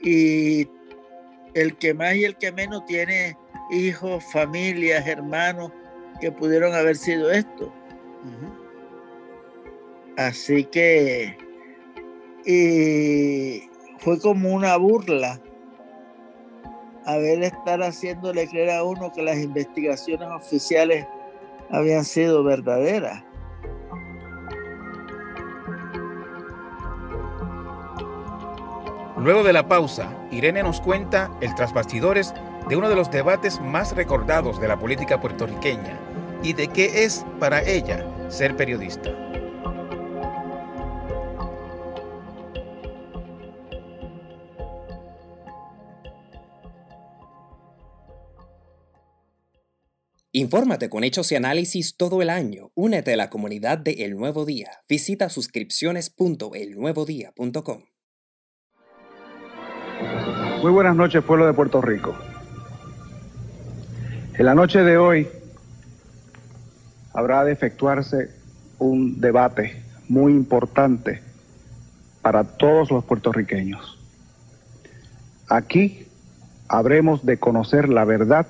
y el que más y el que menos tiene hijos, familias, hermanos que pudieron haber sido esto. Así que, y fue como una burla a ver estar haciéndole creer a uno que las investigaciones oficiales habían sido verdaderas. Luego de la pausa, Irene nos cuenta el trasbastidores de uno de los debates más recordados de la política puertorriqueña y de qué es para ella ser periodista. Infórmate con hechos y análisis todo el año. Únete a la comunidad de El Nuevo Día. Visita suscripciones.elnuevodía.com. Muy buenas noches, pueblo de Puerto Rico. En la noche de hoy habrá de efectuarse un debate muy importante para todos los puertorriqueños. Aquí habremos de conocer la verdad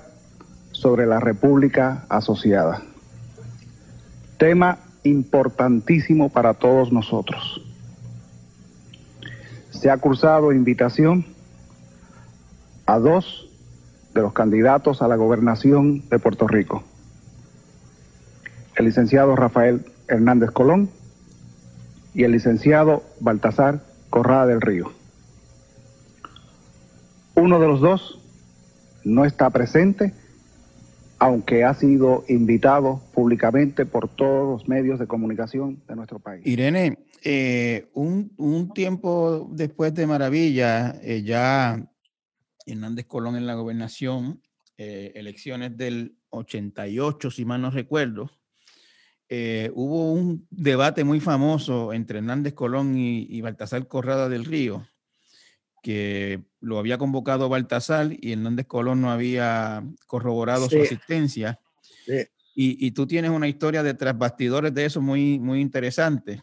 sobre la República Asociada. Tema importantísimo para todos nosotros. Se ha cursado invitación a dos de los candidatos a la gobernación de Puerto Rico. El licenciado Rafael Hernández Colón y el licenciado Baltasar Corrada del Río. Uno de los dos no está presente aunque ha sido invitado públicamente por todos los medios de comunicación de nuestro país. Irene, eh, un, tiempo después de Maravilla, eh, ya Hernández Colón en la gobernación, eh, elecciones del 88, si mal no recuerdo, hubo un debate muy famoso entre Hernández Colón y Baltasar Corrada del Río, que lo había convocado Baltasar y Hernández Colón no había corroborado su Sí. asistencia. Sí. Y, y tú tienes una historia de tras bastidores de eso muy, muy interesante.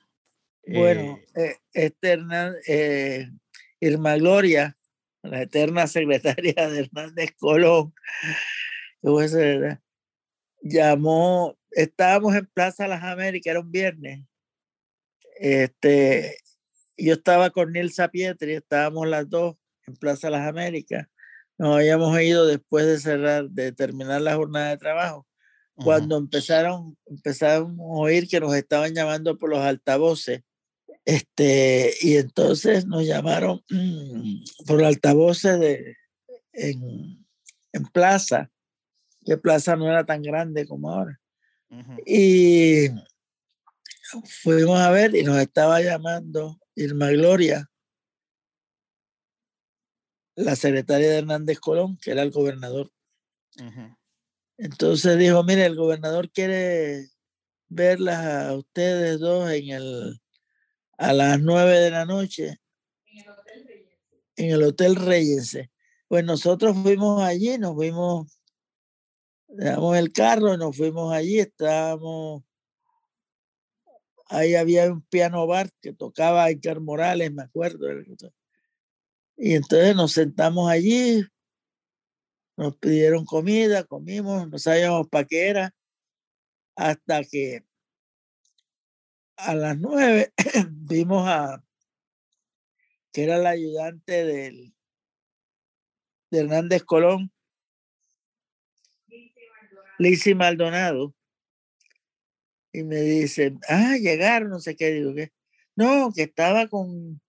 Bueno, Eh, eh, este Hernán- eh, Irma Gloria, la eterna secretaria de Hernández Colón, llamó, estábamos en Plaza Las Américas, era un viernes. Este, yo estaba con Nilsa Pietri, estábamos las dos en Plaza Las Américas. Nos habíamos ido después de cerrar, de terminar la jornada de trabajo. Cuando empezaron, empezaron a oír que nos estaban llamando por los altavoces, este, y entonces nos llamaron por los altavoces de, en, en Plaza, que Plaza no era tan grande como ahora. Y fuimos a ver y nos estaba llamando Irma Gloria, la secretaria de Hernández Colón, que era el gobernador. Entonces dijo, mire, el gobernador quiere verlas a ustedes dos en el, a las nueve de la noche en el Hotel Reyense. Pues nosotros fuimos allí, nos fuimos, dejamos el carro y nos fuimos allí, estábamos, ahí había un piano bar que tocaba Icar Morales, me acuerdo. Y entonces nos sentamos allí, nos pidieron comida, comimos, no sabíamos para qué era, hasta que a las nueve vimos a que era el ayudante del de Hernández Colón, Lizzy Maldonado, y me dice, ah, llegaron, no sé qué, digo que no, que estaba con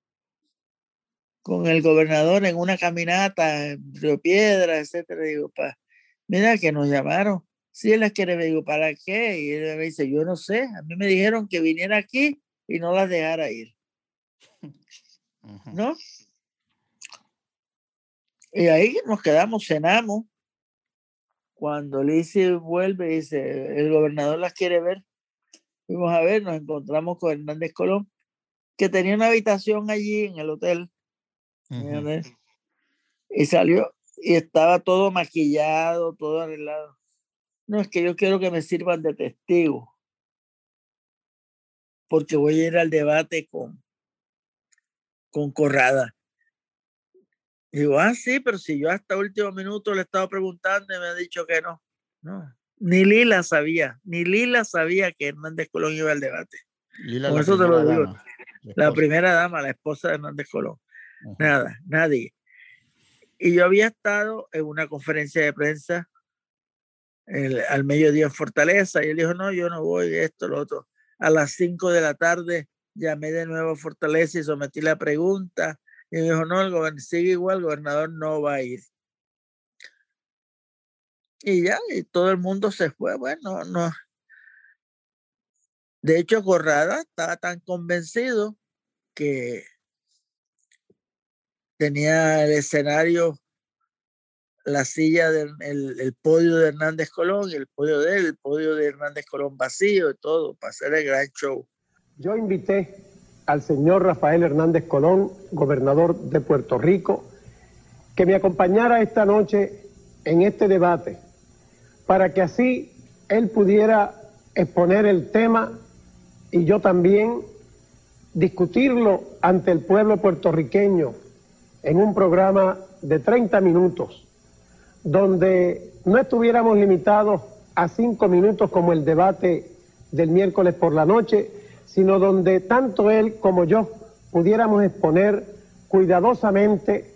con el gobernador en una caminata en Río Piedra, etcétera. Digo, pa, mira que nos llamaron. Si él las quiere, me digo, ¿para qué? Y él me dice, yo no sé. A mí me dijeron que viniera aquí y no las dejara ir. ¿No? Y ahí nos quedamos, cenamos. Cuando Lizzie vuelve, dice, el gobernador las quiere ver. Fuimos a ver, nos encontramos con Hernández Colón, que tenía una habitación allí en el hotel. ¿Entiendes? Y salió y estaba todo maquillado, todo arreglado. No, es que yo quiero que me sirvan de testigo. Porque voy a ir al debate con, con Corrada. Digo, ah, sí, pero si yo hasta último minuto le estaba preguntando y me ha dicho que no. No, ni Lila sabía, ni Lila sabía que Hernández Colón iba al debate. Lila, Con eso te lo digo. dama, la primera dama, la esposa de Hernández Colón. Nada, nadie. Y yo había estado en una conferencia de prensa al mediodía en Fortaleza y él dijo, no, yo no voy, esto, lo otro. A las 5 de la tarde llamé de nuevo a Fortaleza y sometí la pregunta y me dijo, no, el gobernador sigue igual, el gobernador no va a ir. Y ya, y todo el mundo se fue. Bueno, no. De hecho, Corrada estaba tan convencido que tenía el escenario, la silla del el, podio de Hernández Colón el podio de él, el podio de Hernández Colón vacío y todo, para hacer el gran show. Yo invité al señor Rafael Hernández Colón, gobernador de Puerto Rico, que me acompañara esta noche en este debate, para que así él pudiera exponer el tema y yo también discutirlo ante el pueblo puertorriqueño en un programa de 30 minutos, donde no estuviéramos limitados a cinco minutos como el debate del miércoles por la noche, sino donde tanto él como yo pudiéramos exponer cuidadosamente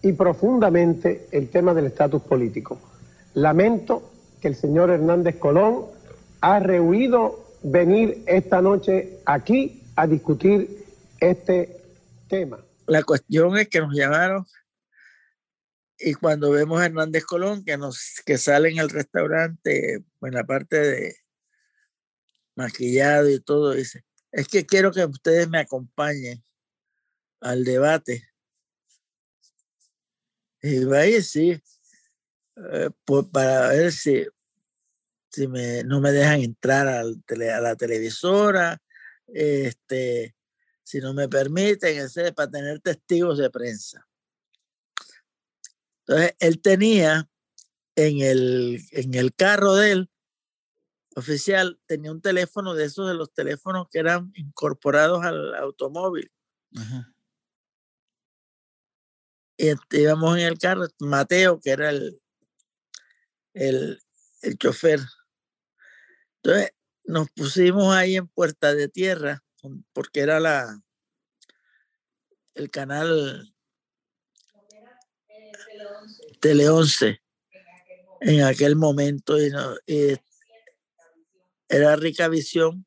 y profundamente el tema del estatus político. Lamento que el señor Hernández Colón ha rehuido venir esta noche aquí a discutir este tema. La cuestión es que nos llamaron y cuando vemos a Hernández Colón que nos que sale en el restaurante en la parte de maquillado y todo dice es que quiero que ustedes me acompañen al debate y vaya sí eh, pues para ver si si me, no me dejan entrar al tele- a la televisora este si no me permiten, ese, para tener testigos de prensa. Entonces, él tenía en el, en el carro de él, oficial, tenía un teléfono de esos de los teléfonos que eran incorporados al automóvil. Y íbamos en el carro, Mateo, que era el, el, el chofer. Entonces, nos pusimos ahí en Puerta de Tierra, porque era la el canal Tele 11 en aquel momento y, no, y era rica visión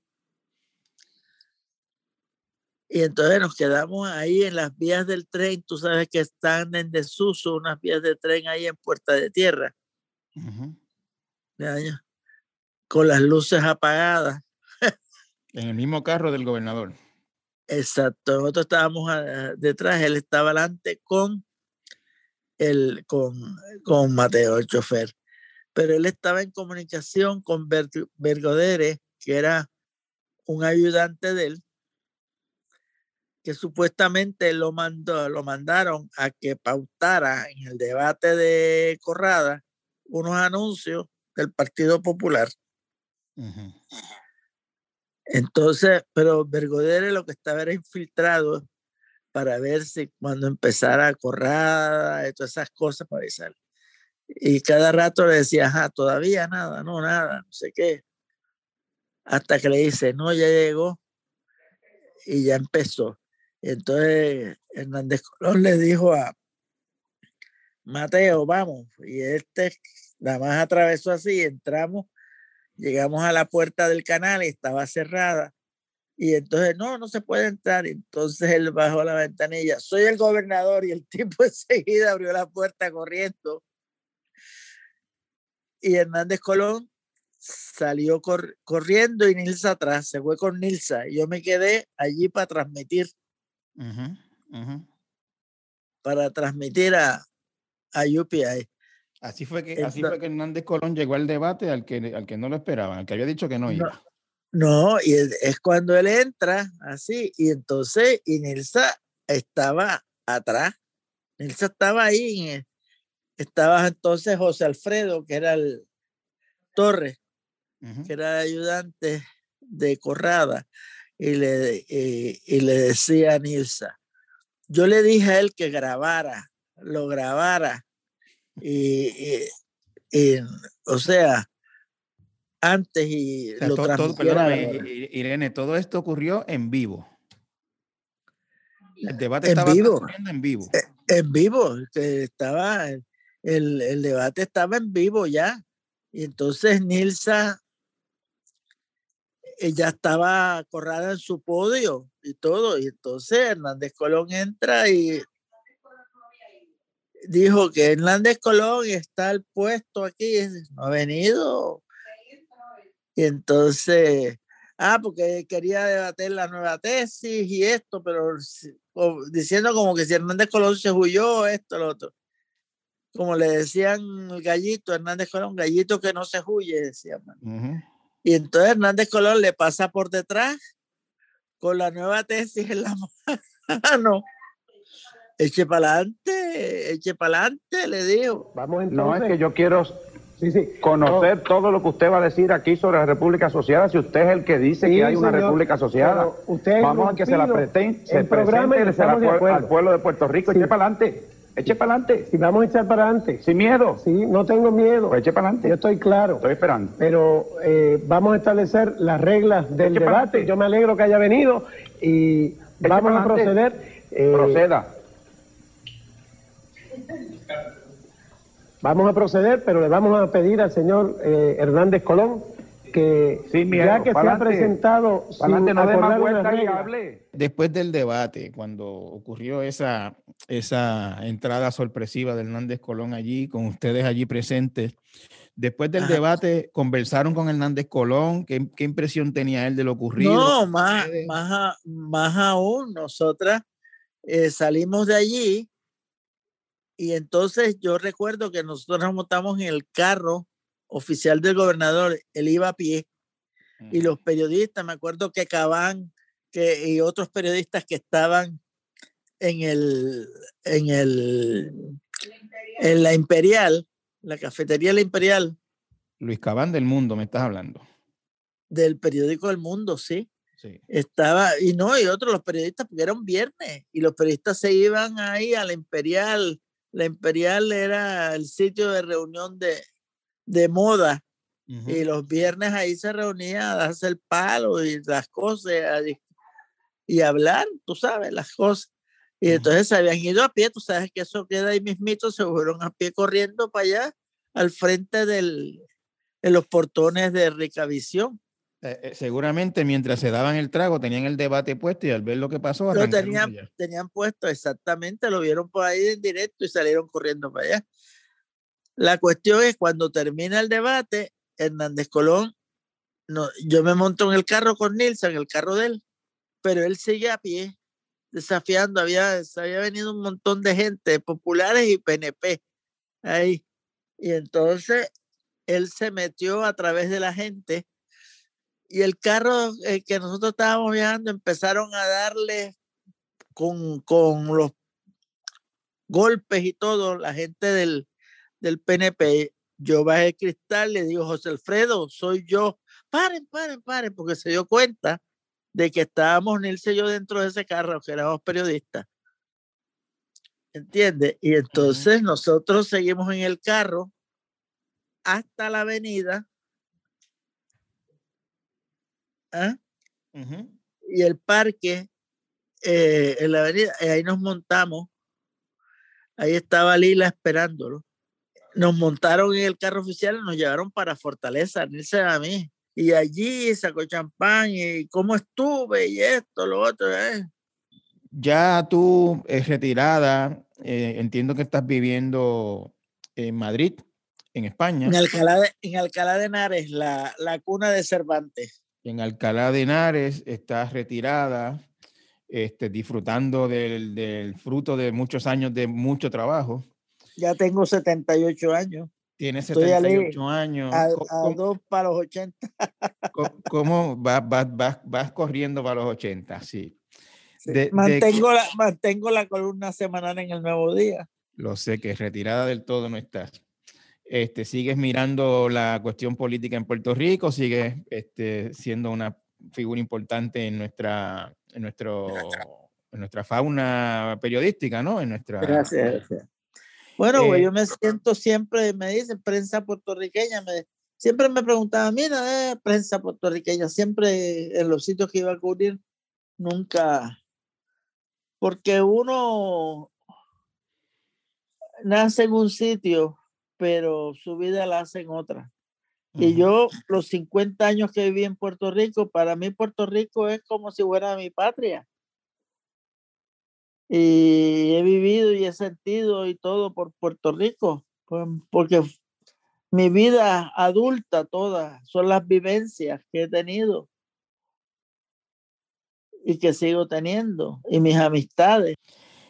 y entonces nos quedamos ahí en las vías del tren. Tú sabes que están en desuso unas vías de tren ahí en Puerta de Tierra. Con las luces apagadas. En el mismo carro del gobernador. Exacto. Nosotros estábamos ah, detrás, él estaba adelante con, el, con, con Mateo, el chofer. Pero él estaba en comunicación con Bergodere, que era un ayudante de él que supuestamente lo, mandó, lo mandaron a que pautara en el debate de Corrada unos anuncios del Partido Popular. Entonces, pero Bergodere lo que estaba era infiltrado para ver si cuando empezara Corrada y todas esas cosas para avisar. Y cada rato le decía, ajá, todavía nada, no, nada, no sé qué. Hasta que le dice, no, ya llegó y ya empezó. Entonces Hernández Colón le dijo a Mateo, vamos, y este nada más atravesó así, entramos, llegamos a la puerta del canal y estaba cerrada. Y entonces, no, no se puede entrar. Entonces él bajó la ventanilla, soy el gobernador y el tipo enseguida abrió la puerta corriendo. Y Hernández Colón salió corriendo y Nilsa atrás, se fue con Nilsa. Y yo me quedé allí para transmitir para transmitir a, a UPI. Así fue, que, así fue que Hernández Colón llegó al debate al que, al que no lo esperaban, al que había dicho que no iba. No, y es, cuando él entra así, y entonces, y Nilsa estaba atrás. Nilsa estaba ahí, estaba entonces José Alfredo, que era el Torres, que era ayudante de Corrada y le, eh, y, le decía a Nilsa, yo le dije a él que grabara, lo grabara. Y, o sea, antes y lo todo, Irene, todo esto ocurrió en vivo. El debate en estaba vivo. en vivo. E, en vivo, estaba, el, el debate estaba en vivo ya. Y entonces Nilsa ella estaba corrada en su podio y todo. Y entonces Hernández Colón entra y dijo que Hernández Colón está al puesto aquí, no ha venido. Y entonces, ah, porque quería debater la nueva tesis y esto, pero diciendo como que si Hernández Colón se huyó, esto, lo otro. Como le decían el gallito, Hernández Colón, gallito que no se huye, decía. Y entonces Hernández Colón le pasa por detrás con la nueva tesis en la mano. Eche para adelante, eche para adelante, le digo. Vamos entonces. No, es que yo quiero conocer todo lo que usted va a decir aquí sobre la República Asociada. Si usted es el que dice que hay una República Asociada, vamos a que se la presente, se presente al pueblo de Puerto Rico. Eche para adelante. Eche para adelante. Si vamos a echar para adelante. Sin miedo. Sí, no tengo miedo. Pues eche para adelante. Yo estoy claro. Estoy esperando. Pero eh, vamos a establecer las reglas del debate. Yo me alegro que haya venido y vamos a proceder. Eh, Proceda. Vamos a proceder, pero le vamos a pedir al señor eh, Hernández Colón que ya que se ha presentado Después del debate, cuando ocurrió esa, esa entrada sorpresiva de Hernández Colón allí, con ustedes allí presentes, después del debate, ¿conversaron con Hernández Colón? ¿Qué, ¿Qué, impresión tenía él de lo ocurrido? No, más, más, más aún, nosotras eh, salimos de allí y entonces yo recuerdo que nosotros nos montamos en el carro oficial del gobernador, él iba a pie. Y los periodistas, me acuerdo que Cabán que, y otros periodistas que estaban en el, en el, En la Imperial, la cafetería La Imperial. Luis Cabán del Mundo, me estás hablando. Del periódico El Mundo, sí. Sí. Estaba, y no, y otros los periodistas, porque era un viernes, y los periodistas se iban ahí a la Imperial. La Imperial era el sitio de reunión de, de moda, y los viernes ahí se reunían a darse el palo y las cosas, y hablar, tú sabes, las cosas. Y entonces se habían ido a pie, tú sabes que eso queda ahí mismito, se fueron a pie corriendo para allá, al frente del, de los portones de Ricavisión. Eh, eh, seguramente mientras se daban el trago tenían el debate puesto y al ver lo que pasó Lo tenían, allá. tenían puesto exactamente, lo vieron por ahí en directo y salieron corriendo para allá. La cuestión es cuando termina el debate, Hernández Colón, no, yo me monto en el carro con Nilsson, en el carro de él, pero él sigue a pie, desafiando, había, había venido un montón de gente, populares y PNP, ahí. Y entonces él se metió a través de la gente y el carro eh, que nosotros estábamos viajando empezaron a darle con, con los golpes y todo, la gente del, del PNP. Yo bajé el cristal, le digo, José Alfredo, soy yo. Paren, paren, paren, porque se dio cuenta de que estábamos Nilce y yo dentro de ese carro, que éramos periodistas. ¿Entiendes? Y entonces nosotros seguimos en el carro hasta la avenida. ¿Ah? Ujú. y el parque eh, en la avenida, eh, ahí nos montamos. Ahí estaba Lila esperándolo. Nos montaron en el carro oficial y nos llevaron para Fortaleza, Nilce a mí. Y allí sacó champán y cómo estuve y esto, lo otro. eh. Ya tú eh, retirada, eh, entiendo que estás viviendo en Madrid, en España, En Alcalá de, en Alcalá de Henares, la, la cuna de Cervantes. En Alcalá de Henares, estás retirada, este, disfrutando del, del fruto de muchos años de mucho trabajo. Ya tengo 78 años. Ley- 78 años. A, ¿Cómo- a dos para los 80. ¿Cómo, cómo vas, vas, vas, vas corriendo para los 80? Sí. Sí, De- de- mantengo, la, mantengo la columna semanal en el Nuevo Día. Lo sé que retirada del todo no estás. Este, sigues mirando la cuestión política en Puerto Rico, sigues este, siendo una figura importante en nuestra, en nuestro, en nuestra fauna periodística, ¿no? En nuestra. Gracias. gracias. Bueno, Eh, yo me siento siempre, me dicen prensa puertorriqueña, me, siempre me preguntaban, mira, eh, prensa puertorriqueña, siempre en los sitios que iba a cubrir, nunca, porque uno nace en un sitio, pero su vida la hace en otra. Y yo, los 50 años que viví en Puerto Rico, para mí Puerto Rico es como si fuera mi patria. Y he vivido y he sentido y todo por Puerto Rico, porque mi vida adulta toda son las vivencias que he tenido y que sigo teniendo, y mis amistades.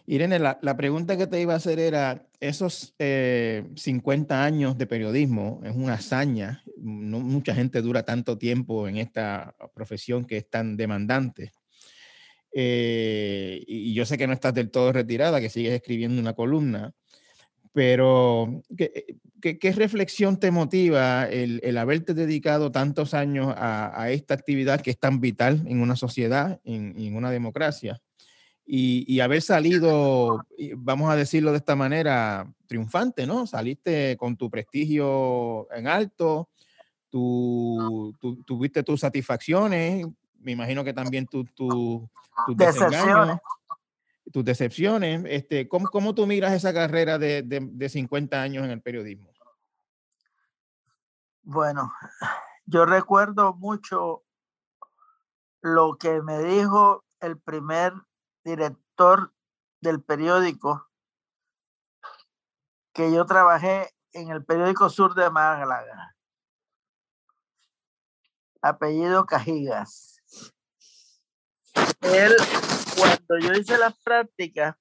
Irene, la, la pregunta que te iba a hacer era, esos eh, 50 años de periodismo es una hazaña, no mucha gente dura tanto tiempo en esta profesión que es tan demandante. Eh, y yo sé que no estás del todo retirada, que sigues escribiendo una columna, pero ¿qué, qué- qué reflexión te motiva el, el haberte dedicado tantos años a, a esta actividad que es tan vital en una sociedad, en, en una democracia? Y, y haber salido, vamos a decirlo de esta manera, triunfante, ¿no? Saliste con tu prestigio en alto, tu, tu- tuviste tus satisfacciones, me imagino que también tu, tu- tus Decepciones. tus decepciones. Este, ¿cómo, cómo tú miras esa carrera de, de, de 50 años en el periodismo? Bueno, yo recuerdo mucho lo que me dijo el primer director del periódico, que yo trabajé en el periódico Sur de Málaga, apellido Cajigas. Él, cuando yo hice las prácticas,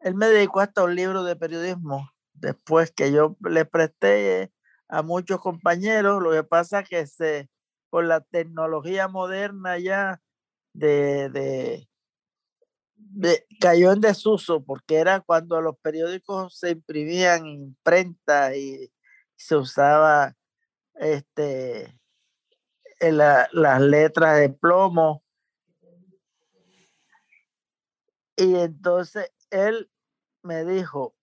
él me dedicó hasta un libro de periodismo, después que yo le presté a muchos compañeros, lo que pasa que se, por la tecnología moderna ya de, de, cayó en desuso porque era cuando los periódicos se imprimían en imprenta y se usaba este, las letras de plomo. Y entonces él me dijo,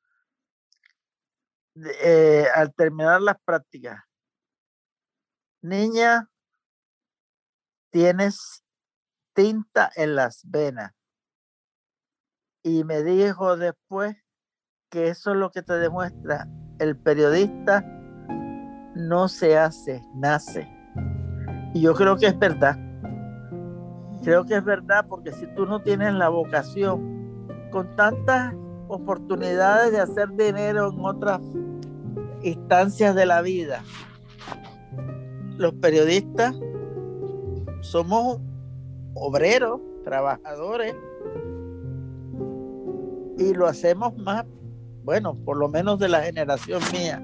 eh, al terminar las prácticas, niña, tienes tinta en las venas. Y me dijo después que eso es lo que te demuestra el periodista no se hace, nace. Y yo creo que es verdad. Creo que es verdad porque si tú no tienes la vocación con tantas oportunidades de hacer dinero en otras instancias de la vida, los periodistas somos obreros, trabajadores, y lo hacemos más, bueno, por lo menos de la generación mía,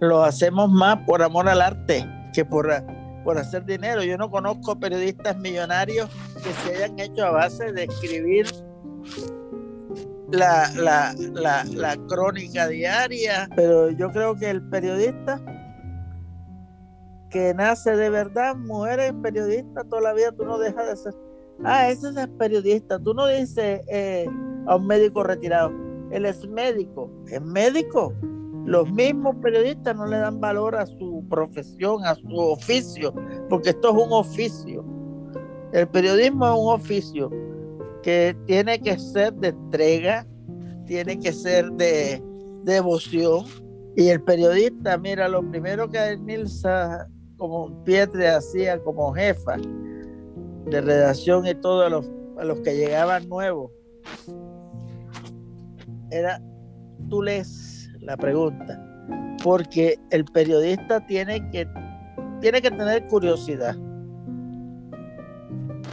lo hacemos más por amor al arte que por, por hacer dinero. Yo no conozco periodistas millonarios que se hayan hecho a base de escribir la, la, la, la crónica diaria, pero yo creo que el periodista que nace de verdad, mujeres periodistas, toda la vida tú no dejas de ser. Ah, ese es periodista. Tú no dices eh, a un médico retirado, él es médico, es médico. Los mismos periodistas no le dan valor a su profesión, a su oficio, porque esto es un oficio. El periodismo es un oficio que tiene que ser de entrega, tiene que ser de, devoción. Y el periodista, mira, lo primero que Nilsa como Pietre hacía como jefa de redacción y todo los, a los que llegaban nuevos, era, tú lees la pregunta, porque el periodista tiene que, tiene que tener curiosidad,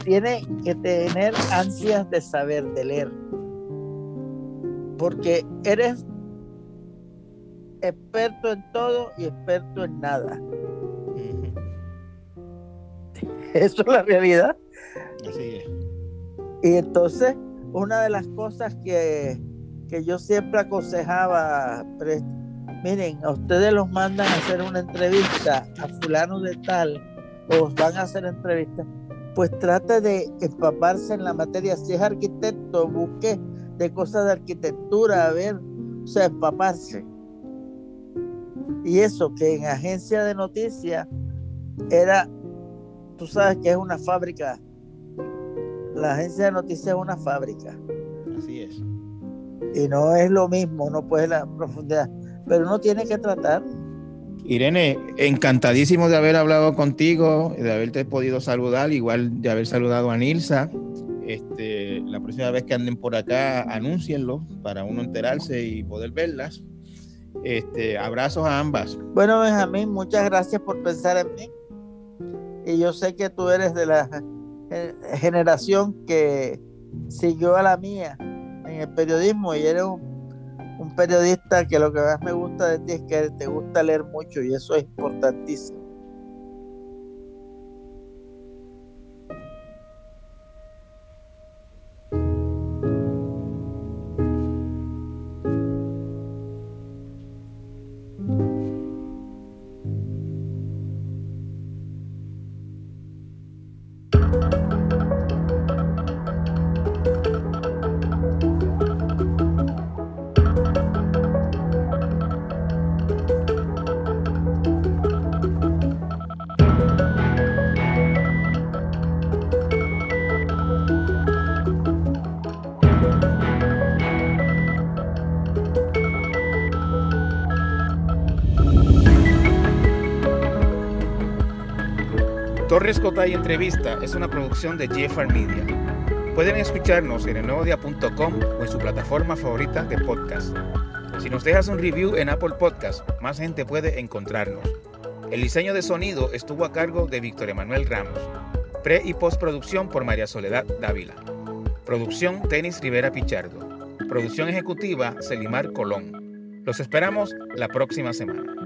tiene que tener ansias de saber, de leer, porque eres experto en todo y experto en nada. Eso es la realidad. Así es. Y entonces, una de las cosas que, que yo siempre aconsejaba, miren, a ustedes los mandan a hacer una entrevista a fulano de tal, o van a hacer entrevistas, pues trate de empaparse en la materia. Si es arquitecto, busque de cosas de arquitectura, a ver, o sea, empaparse. Y eso que en agencia de noticias era tú sabes que es una fábrica. La agencia de noticias es una fábrica. Y no es lo mismo, no puede la profundidad, pero uno tiene que tratar. Irene, encantadísimo de haber hablado contigo, de haberte podido saludar, igual de haber saludado a Nilsa. Este, la próxima vez que anden por acá, anúncienlo para uno enterarse y poder verlas. Este, abrazos a ambas. Bueno, Benjamín, muchas gracias por pensar en mí y yo sé que tú eres de la generación que siguió a la mía el periodismo y eres un, un periodista que lo que más me gusta de ti es que te gusta leer mucho y eso es importantísimo. Torres Cotay Entrevista es una producción de GFR Media. Pueden escucharnos en elnuevodia.com o en su plataforma favorita de podcast. Si nos dejas un review en Apple Podcast, más gente puede encontrarnos. El diseño de sonido estuvo a cargo de Víctor Emanuel Ramos. Pre y postproducción por María Soledad Dávila. Producción Tenis Rivera Pichardo. Producción ejecutiva Celimar Colón. Los esperamos la próxima semana.